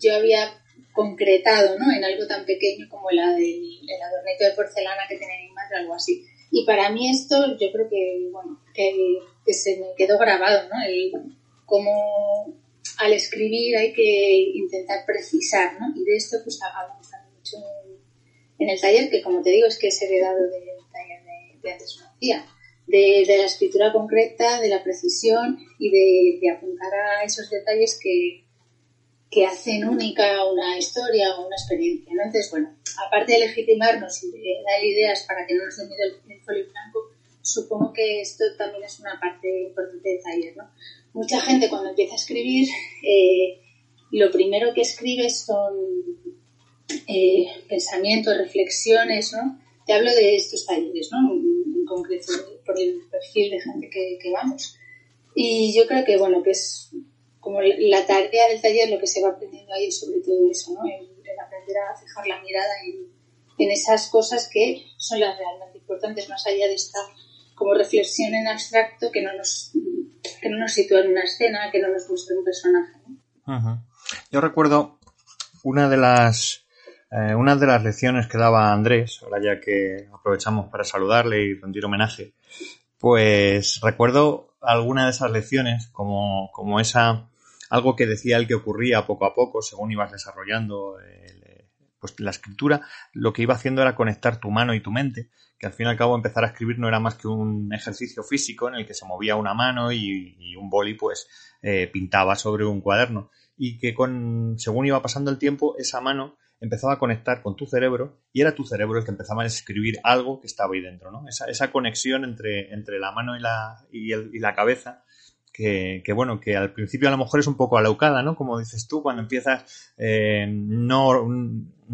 Speaker 4: yo había concretado, ¿no? En algo tan pequeño como la del el adornito de porcelana que tenía mi madre, algo así. Y para mí esto, yo creo que, bueno, que que se me quedó grabado, ¿no? El, cómo al escribir hay que intentar precisar, ¿no? Y de esto pues hablamos mucho en, el taller, que como te digo es que es heredado del taller de, de antes García, de, de, la escritura concreta, de la precisión y de, de apuntar a esos detalles que, que hacen única una historia o una experiencia, ¿no? Entonces, bueno, aparte de legitimarnos y de dar ideas para que no nos den miedo el, el blanco, supongo que esto también es una parte importante del taller, ¿no? Mucha gente cuando empieza a escribir, eh, lo primero que escribe son eh, pensamientos, reflexiones, ¿no? Te hablo de estos talleres, ¿no? En, concreto, por el perfil de gente que, vamos. Y yo creo que, bueno, que es como la tarea del taller, lo que se va aprendiendo ahí sobre todo eso, ¿no? El, aprender a fijar la mirada
Speaker 3: en esas cosas que son las realmente importantes, más allá de esta como reflexión en abstracto que no nos, que no nos sitúa en una escena, que no nos muestra un personaje.
Speaker 1: Yo recuerdo una de las eh, una de las lecciones que daba Andrés, ahora ya que aprovechamos para saludarle y rendir homenaje, pues recuerdo alguna de esas lecciones como, como esa algo que decía él que ocurría poco a poco según ibas desarrollando pues la escritura, lo que iba haciendo era conectar tu mano y tu mente, que al fin y al cabo empezar a escribir no era más que un ejercicio físico en el que se movía una mano y, un boli pues eh, pintaba sobre un cuaderno y que con según iba pasando el tiempo esa mano empezaba a conectar con tu cerebro y era tu cerebro el que empezaba a escribir algo que estaba ahí dentro, ¿no? Esa, esa conexión entre, entre la mano y la, y, la cabeza que, que, bueno, que al principio a lo mejor es un poco alaucada, ¿no? Como dices tú, cuando empiezas eh, no,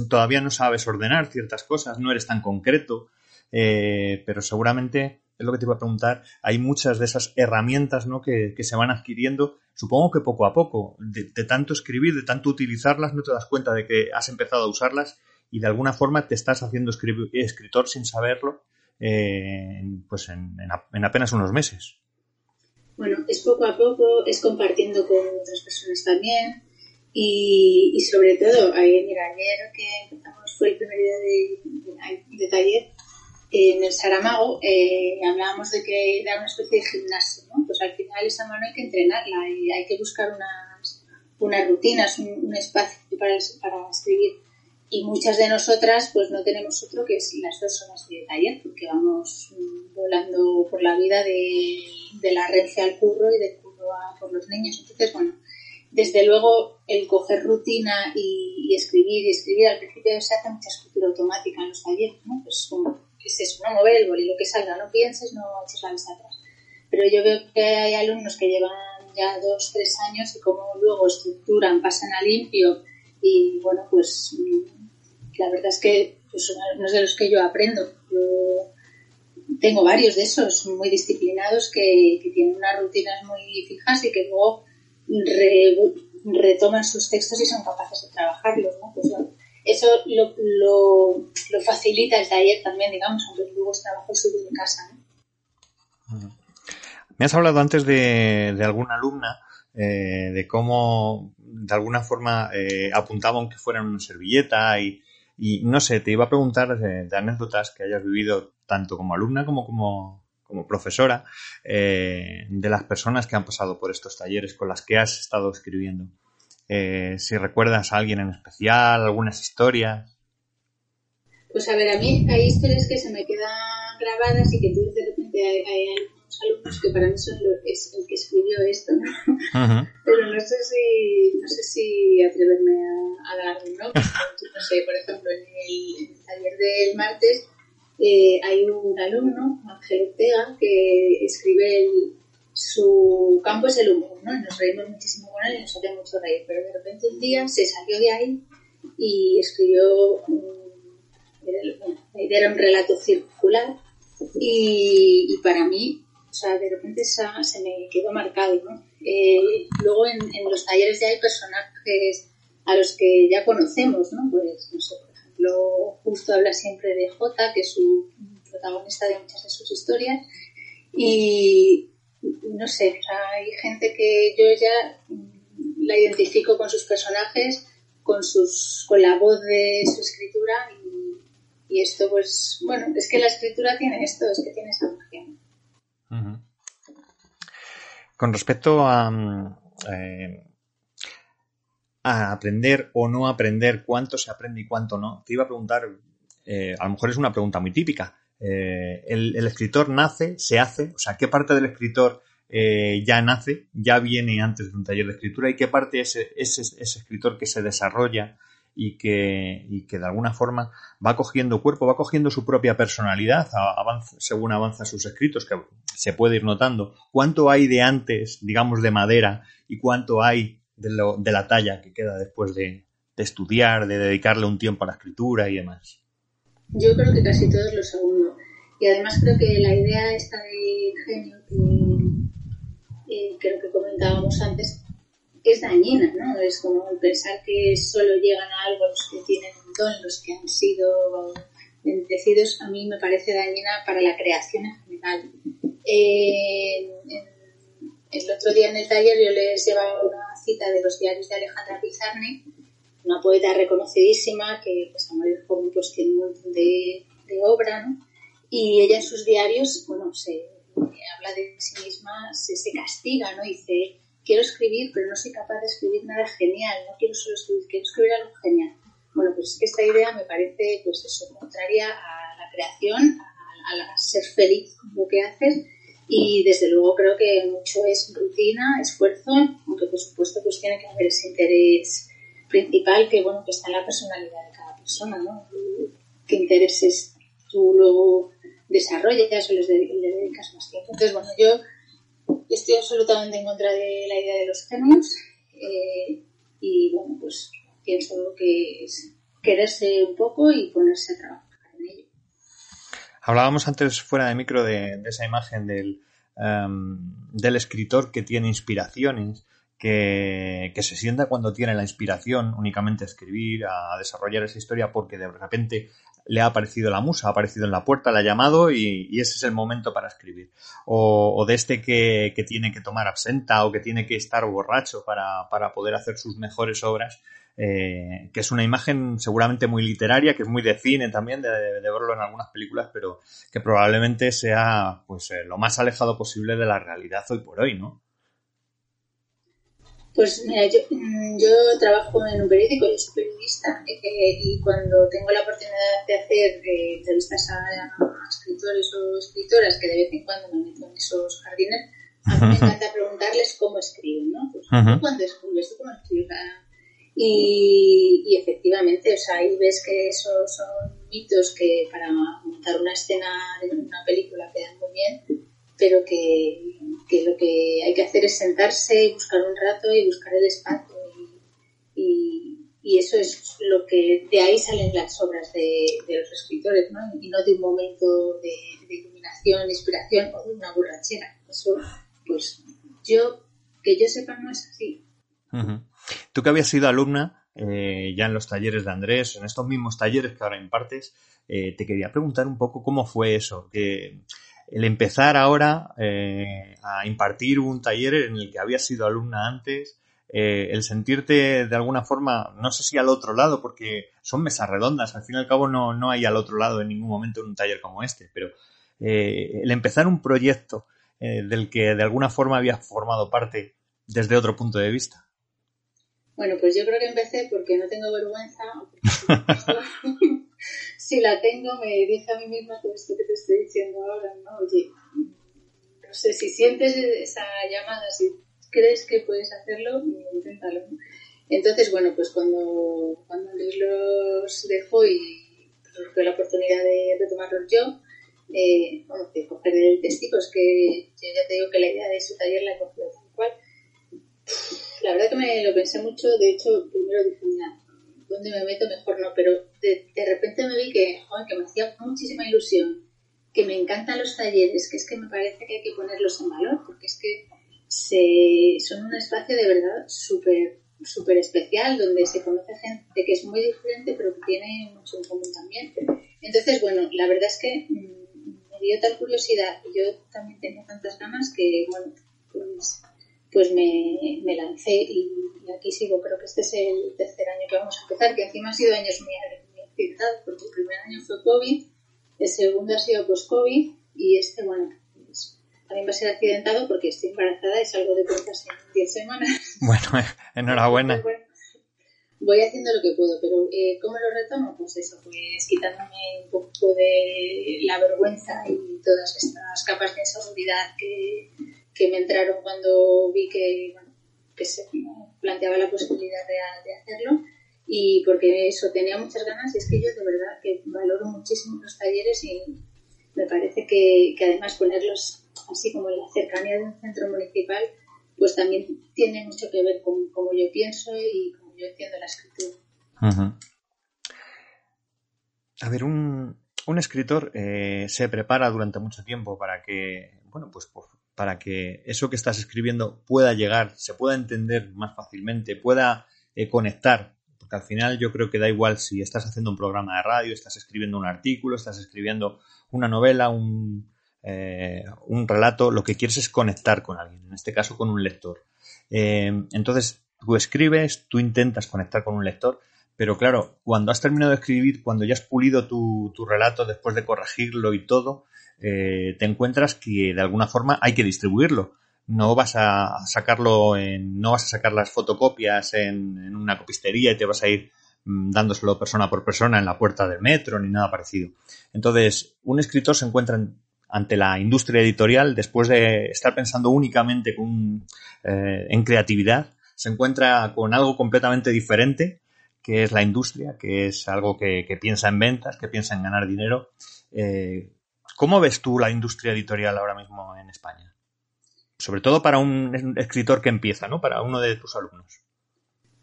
Speaker 1: todavía no sabes ordenar ciertas cosas, no eres tan concreto, eh, pero seguramente es lo que te iba a preguntar, hay muchas de esas herramientas ¿no? que, se van adquiriendo, supongo que poco a poco, de, tanto escribir, de tanto utilizarlas, no te das cuenta de que has empezado a usarlas y de alguna forma te estás haciendo escritor sin saberlo, eh, pues en, apenas unos meses.
Speaker 3: Bueno, es poco a poco, es compartiendo con otras personas también y, sobre todo, mira, ayer que empezamos fue el primer día de taller, en el Saramago eh, hablábamos de que era una especie de gimnasio, ¿no? Pues al final esa mano hay que entrenarla y hay que buscar unas, unas rutinas, un, espacio para, para, escribir. Y muchas de nosotras pues no tenemos otro que es las dos horas de taller, porque vamos volando por la vida de, de la rencia al curro y del curro a por los niños. Entonces, bueno, desde luego el coger rutina y, escribir y escribir al principio se hace mucha escritura automática en los talleres, ¿no? Pues es eso, no mover el boli, lo que salga, no pienses, no eches la vista atrás. Pero yo veo que hay alumnos que llevan ya dos, tres años y como luego estructuran, pasan a limpio y bueno, pues la verdad es que pues, son alumnos de los que yo aprendo. Yo tengo varios de esos muy disciplinados que, tienen unas rutinas muy fijas y que luego retoman sus textos y son capaces de trabajarlos. Pues, eso lo, lo, facilita el taller también, digamos, aunque luego es trabajo suyo en casa.
Speaker 1: Me has hablado antes de, de alguna alumna eh, de cómo de alguna forma eh, apuntaban que fueran una servilleta y, y, no sé, te iba a preguntar de, anécdotas que hayas vivido tanto como alumna como como, como profesora eh, de las personas que han pasado por estos talleres con las que has estado escribiendo. Eh, si recuerdas a alguien en especial, algunas historias.
Speaker 3: Pues a ver, a mí hay historias que se me quedan grabadas y que tú de repente hay, algunos alumnos que para mí son es el que escribió esto, ¿no? Pero no sé si, no sé si atreverme a, a dar ¿no? no sé, por ejemplo, en el, taller del martes eh, hay un alumno, Ángel Ortega, que escribe el, su campo es el humor, ¿no? Nos reímos muchísimo con él y nos hace mucho reír, pero de repente un día se salió de ahí y escribió, era un relato circular y, para mí, o sea, de repente se me quedó marcado, ¿no? Eh, luego en, los talleres ya hay personajes a los que ya conocemos, ¿no? Pues, no sé, por ejemplo, justo habla siempre de Jota, que es su protagonista de muchas de sus historias, y, no sé, hay gente que yo ya la identifico con sus personajes, con sus, con la voz de su escritura y, esto pues, bueno, es que la escritura tiene esto, es que tiene esa magia.
Speaker 1: Con respecto a, eh, a aprender o no aprender, cuánto se aprende y cuánto no, te iba a preguntar, eh, a lo mejor es una pregunta muy típica, eh, el, escritor nace, se hace, o sea, qué parte del escritor eh, ya nace, ya viene antes de un taller de escritura y qué parte es ese, escritor que se desarrolla y que, y que de alguna forma va cogiendo cuerpo, va cogiendo su propia personalidad según avanza sus escritos, que se puede ir notando. ¿Cuánto hay de antes, digamos, de madera y cuánto hay de, lo, de la talla que queda después de, de estudiar, de dedicarle un tiempo a la escritura y demás?
Speaker 3: Yo creo que casi todos lo segundo. Y además creo que la idea esta de genio que eh, creo que comentábamos antes es dañina, ¿no? Es como pensar que solo llegan a algo los que tienen un don, los que han sido bendecidos a mí me parece dañina para la creación en general. el otro día en el taller yo les llevaba una cita de los diarios de Alejandra Pizarni, una poeta reconocidísima que pues, a mayor joven pues, tiene un montón de, de obra, ¿no? Y ella en sus diarios, bueno, se habla de sí misma, se, se castiga, ¿no? Dice, quiero escribir, pero no soy capaz de escribir nada genial, no quiero solo escribir, quiero escribir algo genial. Bueno, pues esta idea me parece, pues eso, contraria a la creación, a, ser feliz con lo que haces y desde luego creo que mucho es rutina, esfuerzo, aunque por supuesto pues tiene que haber ese interés principal que bueno que está en la personalidad de cada persona, ¿no? ¿Qué intereses tú luego desarrollas o les dedicas más tiempo? Entonces, bueno, yo estoy absolutamente en contra de la idea de los genios eh, y bueno, pues pienso que es quererse un poco y ponerse a trabajar en ello.
Speaker 1: Hablábamos antes fuera de micro de, esa imagen del, em, del escritor que tiene inspiraciones que, se sienta cuando tiene la inspiración únicamente a escribir, a desarrollar esa historia, porque de repente le ha aparecido la musa, ha aparecido en la puerta, la ha llamado y, ese es el momento para escribir. O, de este que, tiene que tomar absenta o que tiene que estar borracho para, poder hacer sus mejores obras. Eh, que es una imagen seguramente muy literaria, que es muy de cine también, de, verlo en algunas películas, pero que probablemente sea pues eh, lo más alejado posible de la realidad hoy por hoy, ¿no?
Speaker 3: Pues mira, yo, mm, yo trabajo en un periódico, yo soy periodista eh, y cuando tengo la oportunidad de hacer eh, entrevistas a, escritores o escritoras que de vez en cuando me meto en esos jardines, a mí me encanta preguntarles cómo escriben, ¿no? Pues cuando escribes, cómo escribes? Y, y, efectivamente, o sea, ahí ves que esos son mitos que para montar una escena de una película quedan muy bien, pero que, que, lo que hay que hacer es sentarse y buscar un rato y buscar el espacio. Y, y, eso es lo que de ahí salen las obras de, los escritores, ¿no? y no de un momento de, de, iluminación, inspiración o de una borrachera. Eso, pues yo, que yo sepa, no es así.
Speaker 1: Tú que habías sido alumna eh, ya en los talleres de Andrés, en estos mismos talleres que ahora impartes, eh, te quería preguntar un poco cómo fue eso, que el empezar ahora eh, a impartir un taller en el que habías sido alumna antes, eh, el sentirte de alguna forma, no sé si al otro lado, porque son mesas redondas, al fin y al cabo no, no hay al otro lado en ningún momento en un taller como este, pero eh, el empezar un proyecto del que de alguna forma habías formado parte desde otro punto de vista.
Speaker 3: Bueno, pues yo creo que empecé porque no tengo vergüenza, si la tengo, me dije a mí misma todo esto que te estoy diciendo ahora, ¿no? Oye, no sé, si sientes esa llamada, si crees que puedes hacerlo, inténtalo. Entonces, bueno, pues cuando, cuando Luis los dejó y surgió la oportunidad de retomarlos yo, eh, bueno, de coger el testigo, es que yo ya te digo que la idea de su taller la he cogido tal cual. La verdad que me lo pensé mucho, de hecho, primero dije, mira, dónde me meto, mejor no, pero de, de repente me vi que, joder, que me hacía muchísima ilusión, que me encantan los talleres, que es que me parece que hay que ponerlos en valor, porque es que se, son un espacio de verdad súper súper especial, donde se conoce gente que es muy diferente, pero que tiene mucho en común también. Entonces, bueno, la verdad es que mm, me dio tal curiosidad y yo también tenía tantas ganas que, bueno, pues pues me, me lancé y, aquí sigo. Creo que este es el tercer año que vamos a empezar, que encima ha sido años muy, accidentados, porque el primer año fue COVID, el segundo ha sido post-COVID y este, bueno, pues, también va a ser accidentado porque estoy embarazada y salgo de cuentas en 10 semanas.
Speaker 1: Bueno, enhorabuena.
Speaker 3: voy haciendo lo que puedo, pero eh, ¿cómo lo retomo? Pues eso, pues quitándome un poco de la vergüenza y todas estas capas de inseguridad que que me entraron cuando vi que, que se planteaba la posibilidad de, hacerlo y porque eso tenía muchas ganas y es que yo de verdad que valoro muchísimo los talleres y me parece que, además ponerlos así como en la cercanía de un centro municipal pues también tiene mucho que ver con cómo yo pienso y cómo yo entiendo la escritura.
Speaker 1: A ver, un, un escritor eh, se prepara durante mucho tiempo para que, bueno, pues por, para que eso que estás escribiendo pueda llegar, se pueda entender más fácilmente, pueda eh, conectar. porque al final yo creo que da igual si estás haciendo un programa de radio, estás escribiendo un artículo, estás escribiendo una novela, un, eh, relato, lo que quieres es conectar con alguien, en este caso con un lector. Eh, entonces, tú escribes, tú intentas conectar con un lector, pero claro, cuando has terminado de escribir, cuando ya has pulido tu, relato después de corregirlo y todo, eh, te encuentras que de alguna forma hay que distribuirlo. No vas a sacarlo en, no vas a sacar las fotocopias en, una copistería y te vas a ir mm, dándoselo persona por persona en la puerta del metro ni nada parecido. Entonces, un escritor se encuentra ante la industria editorial después de estar pensando únicamente eh, en creatividad, se encuentra con algo completamente diferente que es la industria, que es algo que, piensa en ventas, que piensa en ganar dinero. Eh, ¿Cómo ves tú la industria editorial ahora mismo en España? Sobre todo para un escritor que empieza, ¿no? Para uno de tus alumnos.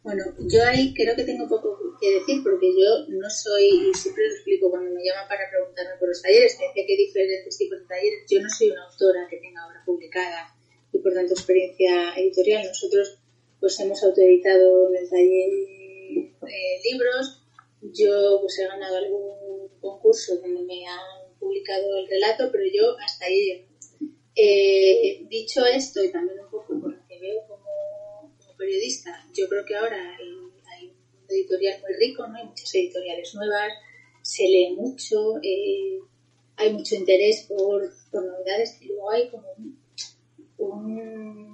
Speaker 3: Bueno, yo ahí creo que tengo poco que decir porque yo no soy, y siempre lo explico cuando me llaman para preguntarme por los talleres, que hay diferentes tipos de talleres, yo no soy una autora que tenga obra publicada y por tanto experiencia editorial. Nosotros pues hemos autoeditado en el taller eh, libros. Yo pues he ganado algún concurso donde me han publicado el relato, pero yo hasta ahí eh, dicho esto, y también un poco por lo que veo como, periodista, yo creo que ahora hay, un editorial muy rico, ¿no? hay muchas editoriales nuevas, se lee mucho, eh, hay mucho interés por, por novedades y luego hay como un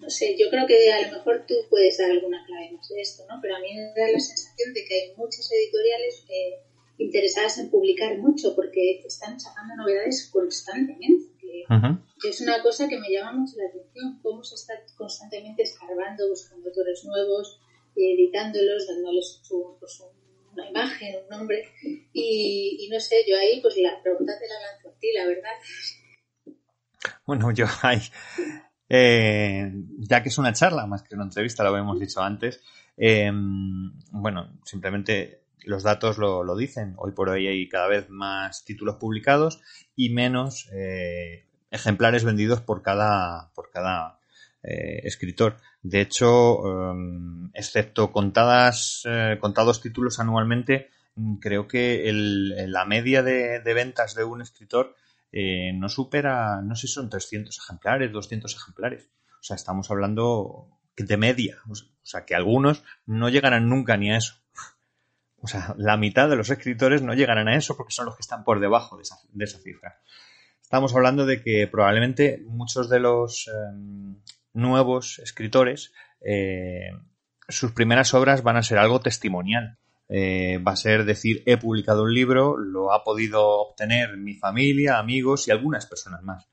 Speaker 3: no sé, yo creo que a lo mejor tú puedes dar alguna clave más de esto, ¿no? Pero a mí me da la sensación de que hay muchas editoriales eh, interesadas en publicar mucho porque están sacando novedades constantemente. Que Es una cosa que me llama mucho la atención, cómo se está constantemente escarbando, buscando autores nuevos, editándolos, dándoles pues, una imagen, un nombre. Y, no sé, yo ahí, pues la pregunta te la lanzo a ti, la verdad.
Speaker 1: Bueno, yo ahí eh, ya que es una charla más que una entrevista, lo habíamos dicho antes, eh, bueno, simplemente los datos lo, dicen. Hoy por hoy hay cada vez más títulos publicados y menos eh, ejemplares vendidos por cada, por cada escritor. De hecho, excepto contadas, contados títulos anualmente, creo que la media de ventas de un escritor eh, no supera, no sé si son 300 ejemplares, 200 ejemplares. O sea, estamos hablando de media. O sea, que algunos no llegarán nunca ni a eso. O sea, la mitad de los escritores no llegarán a eso porque son los que están por debajo de esa, cifra. Estamos hablando de que probablemente muchos de los em, nuevos escritores, eh, sus primeras obras van a ser algo testimonial. Eh, va a ser decir, he publicado un libro, lo ha podido obtener mi familia, amigos y algunas personas más.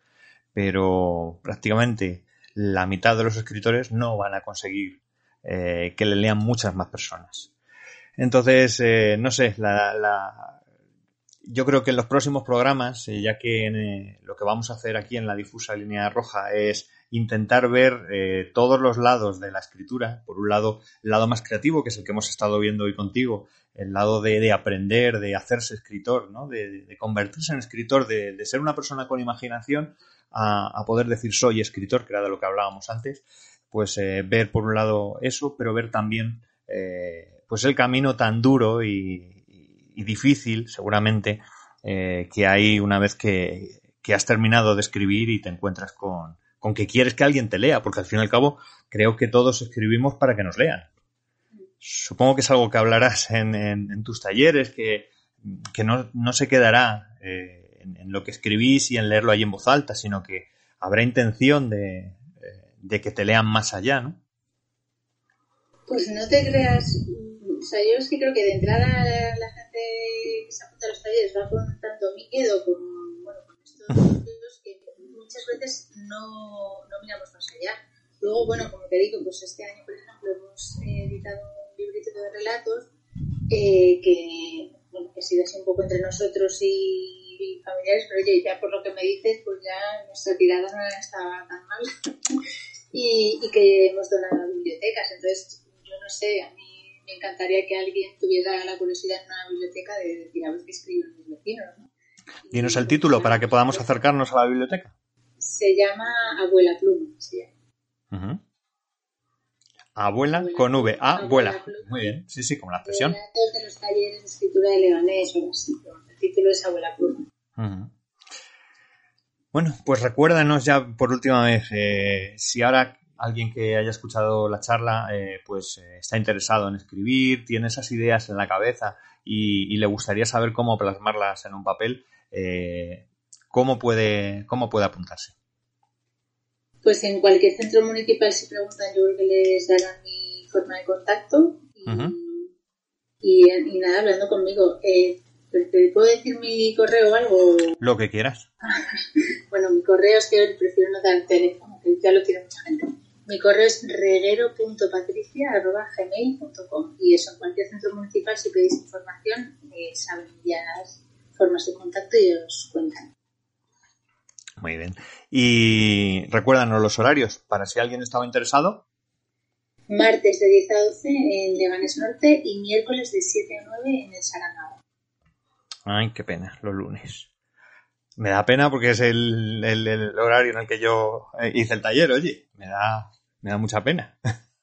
Speaker 1: Pero prácticamente la mitad de los escritores no van a conseguir eh, que le lean muchas más personas. Entonces, eh, no sé, yo creo que en los próximos programas, ya que lo que vamos a hacer aquí en la difusa línea roja es intentar ver eh, todos los lados de la escritura. Por un lado, el lado más creativo, que es el que hemos estado viendo hoy contigo, el lado de, aprender, de hacerse escritor, ¿no? de, convertirse en escritor, de, ser una persona con imaginación a, poder decir soy escritor, que era de lo que hablábamos antes. Pues eh, ver por un lado eso, pero ver también eh, pues el camino tan duro y, difícil, seguramente, que hay una vez que, que has terminado de escribir y te encuentras con, con que quieres que alguien te lea, porque al fin y al cabo creo que todos escribimos para que nos lean. Supongo que es algo que hablarás en, tus talleres, que, no, se quedará eh, en, lo que escribís y en leerlo ahí en voz alta, sino que habrá intención de, eh, que te lean más allá, ¿no?
Speaker 3: Pues no te creas, o sea, yo sí creo que de entrada la, gente que se apunta a los talleres va con tanto miedo, con, bueno, con estos muchas veces no, no, miramos más allá. Luego, bueno, como te digo, pues este año, por ejemplo, hemos editado un librito de relatos eh, que, bueno, que sido así un poco entre nosotros y, familiares, pero oye, ya por lo que me dices, pues ya nuestra tirada no estaba tan mal y, y que hemos donado a bibliotecas. Entonces, yo no sé, a mí me encantaría que alguien tuviera la curiosidad en una biblioteca de decir a ver qué escriben mis vecinos, ¿no?
Speaker 1: Dinos el título para que podamos acercarnos a la biblioteca
Speaker 3: se llama Abuela Pluma.
Speaker 1: Abuela, con V, abuela. Muy bien, sí, sí, como la expresión.
Speaker 3: de los talleres de escritura de Leganés o así, el título es Abuela Pluma.
Speaker 1: Bueno, pues recuérdanos ya por última vez, eh, si ahora alguien que haya escuchado la charla eh, pues eh, está interesado en escribir, tiene esas ideas en la cabeza y, le gustaría saber cómo plasmarlas en un papel, ¿cómo, puede, ¿cómo puede apuntarse?
Speaker 3: Pues en cualquier centro municipal si preguntan yo creo que les darán mi forma de contacto y, y, nada, hablando conmigo. ¿Te puedo decir mi correo o algo?
Speaker 1: Lo que quieras.
Speaker 3: bueno, mi correo es que prefiero no dar el teléfono, que ya lo tiene mucha gente. Mi correo es reguero.patricia.gmail.com y eso, en cualquier centro municipal, si pedís información, eh, saben ya las formas de contacto y os cuentan.
Speaker 1: Muy bien. Y recuérdanos los horarios para si alguien estaba interesado.
Speaker 3: Martes de 10 a 12 en Leganés Norte y miércoles de 7 a 9 en el Saramago.
Speaker 1: Ay, qué pena, los lunes. Me da pena porque es el, horario en el que yo eh, hice el taller, oye, me da, me da mucha pena.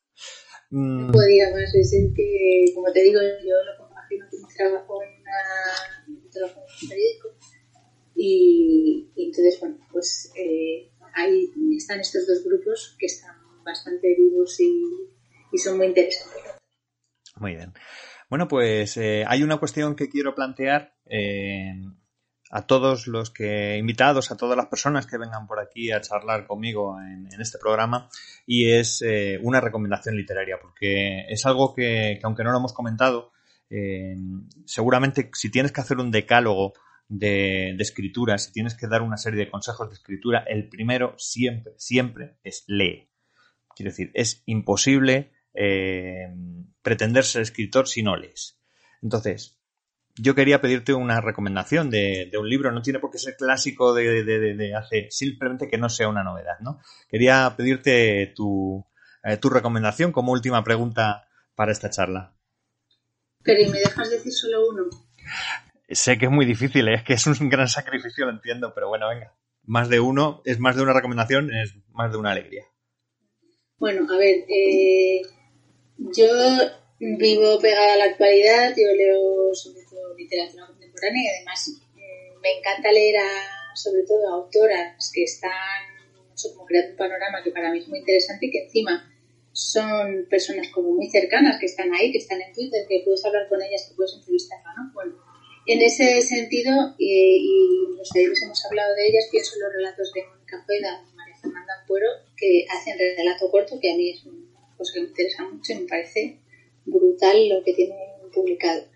Speaker 3: Mm. No podía más, es el que, como te digo, yo lo compagino con mi trabajo en, una, trabajo en un periódico y, entonces, bueno, pues eh, ahí están estos dos grupos que están bastante vivos y, y son muy interesantes.
Speaker 1: Muy bien. Bueno, pues eh, hay una cuestión que quiero plantear eh, a todos los que invitados, a todas las personas que vengan por aquí a charlar conmigo en, este programa y es eh, una recomendación literaria porque es algo que, aunque no lo hemos comentado, seguramente si tienes que hacer un decálogo de, de, escritura, si tienes que dar una serie de consejos de escritura, el primero siempre, siempre es lee. Quiero decir, es imposible eh, pretender ser escritor si no lees. Entonces, yo quería pedirte una recomendación de, un libro, no tiene por qué ser clásico de, hace, simplemente que no sea una novedad, ¿no? Quería pedirte tu, eh, tu recomendación como última pregunta para esta charla.
Speaker 3: Pero ¿y me dejas decir solo uno?
Speaker 1: Sé que es muy difícil, ¿eh? es que es un gran sacrificio, lo entiendo, pero bueno, venga. Más de uno, es más de una recomendación, es más de una alegría.
Speaker 3: Bueno, a ver, eh, yo vivo pegada a la actualidad, yo leo sobre literatura contemporánea y además mm, me encanta leer a, sobre todo a autoras que están, como creando un panorama que para mí es muy interesante y que encima son personas como muy cercanas que están ahí, que están en Twitter, que puedes hablar con ellas, que puedes entrevistarlas, ¿no? Bueno, en ese sentido, y, los talleres hemos hablado de ellas, pienso en los relatos de Mónica Fueda y María Fernanda Ampuero, que hacen relato corto, que a mí es un cosa que me interesa mucho y me parece brutal lo que tienen publicado.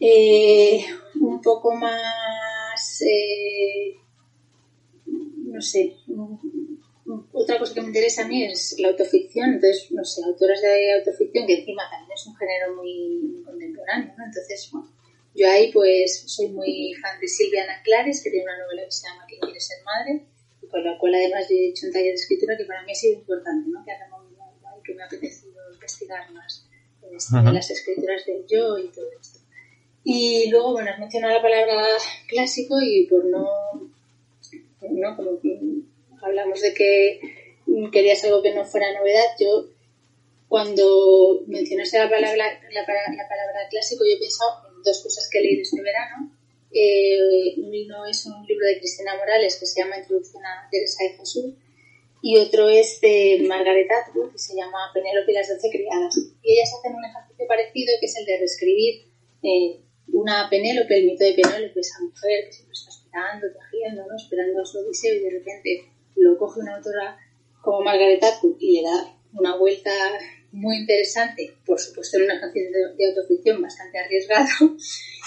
Speaker 3: Eh, un poco más, eh, no sé, otra cosa que me interesa a mí es la autoficción, entonces, no sé, autoras de autoficción que encima también es un género muy contemporáneo, ¿no? Entonces, bueno, yo ahí pues soy muy fan de Silviana Clares, que tiene una novela que se llama ¿Quién quiere ser madre? Y con la cual además he hecho un taller de escritura que para mí ha sido importante, ¿no? Que que me ha apetecido investigar más en, las escrituras del yo y todo esto. Y luego, bueno, has mencionado la palabra clásico y por no, no como hablamos de que querías algo que no fuera novedad, yo cuando mencionaste la palabra, la, palabra clásico, yo he pensado en dos cosas que he leído este verano. Eh, uno es un libro de Cristina Morales que se llama Introducción a Teresa de Jesús, y otro es de Margaret Atwood, que se llama Penélope y las doce criadas. Y ellas hacen un ejercicio parecido, que es el de reescribir eh, una Penélope, el mito de Penélope, esa mujer que siempre está esperando, tejiendo, esperando a su odiseo y de repente lo coge una autora como Margaret Atwood y le da una vuelta muy interesante, por supuesto en un ejercicio de, autoficción bastante arriesgado.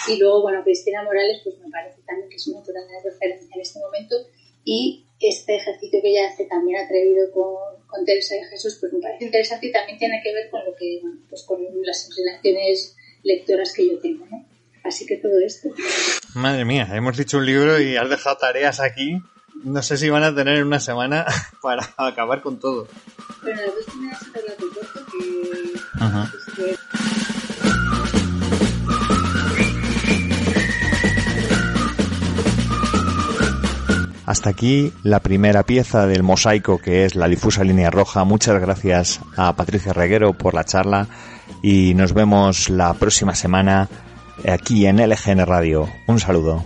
Speaker 3: Y luego, bueno, Cristina Morales, pues me parece también que es una autora de referencia en este momento y este ejercicio que ella hace también atrevido con, con Teresa de Jesús, pues me parece interesante y también tiene que ver con lo que, bueno, pues con las inclinaciones lectoras que yo tengo, ¿no? Así que todo esto.
Speaker 1: Madre mía, hemos dicho un libro y has dejado tareas aquí. No sé si van a tener una semana para acabar con todo.
Speaker 3: Pero las dos primeras corto que... Ajá.
Speaker 1: Hasta aquí la primera pieza del mosaico que es la difusa línea roja. Muchas gracias a Patricia Reguero por la charla y nos vemos la próxima semana aquí en LGN Radio. Un saludo.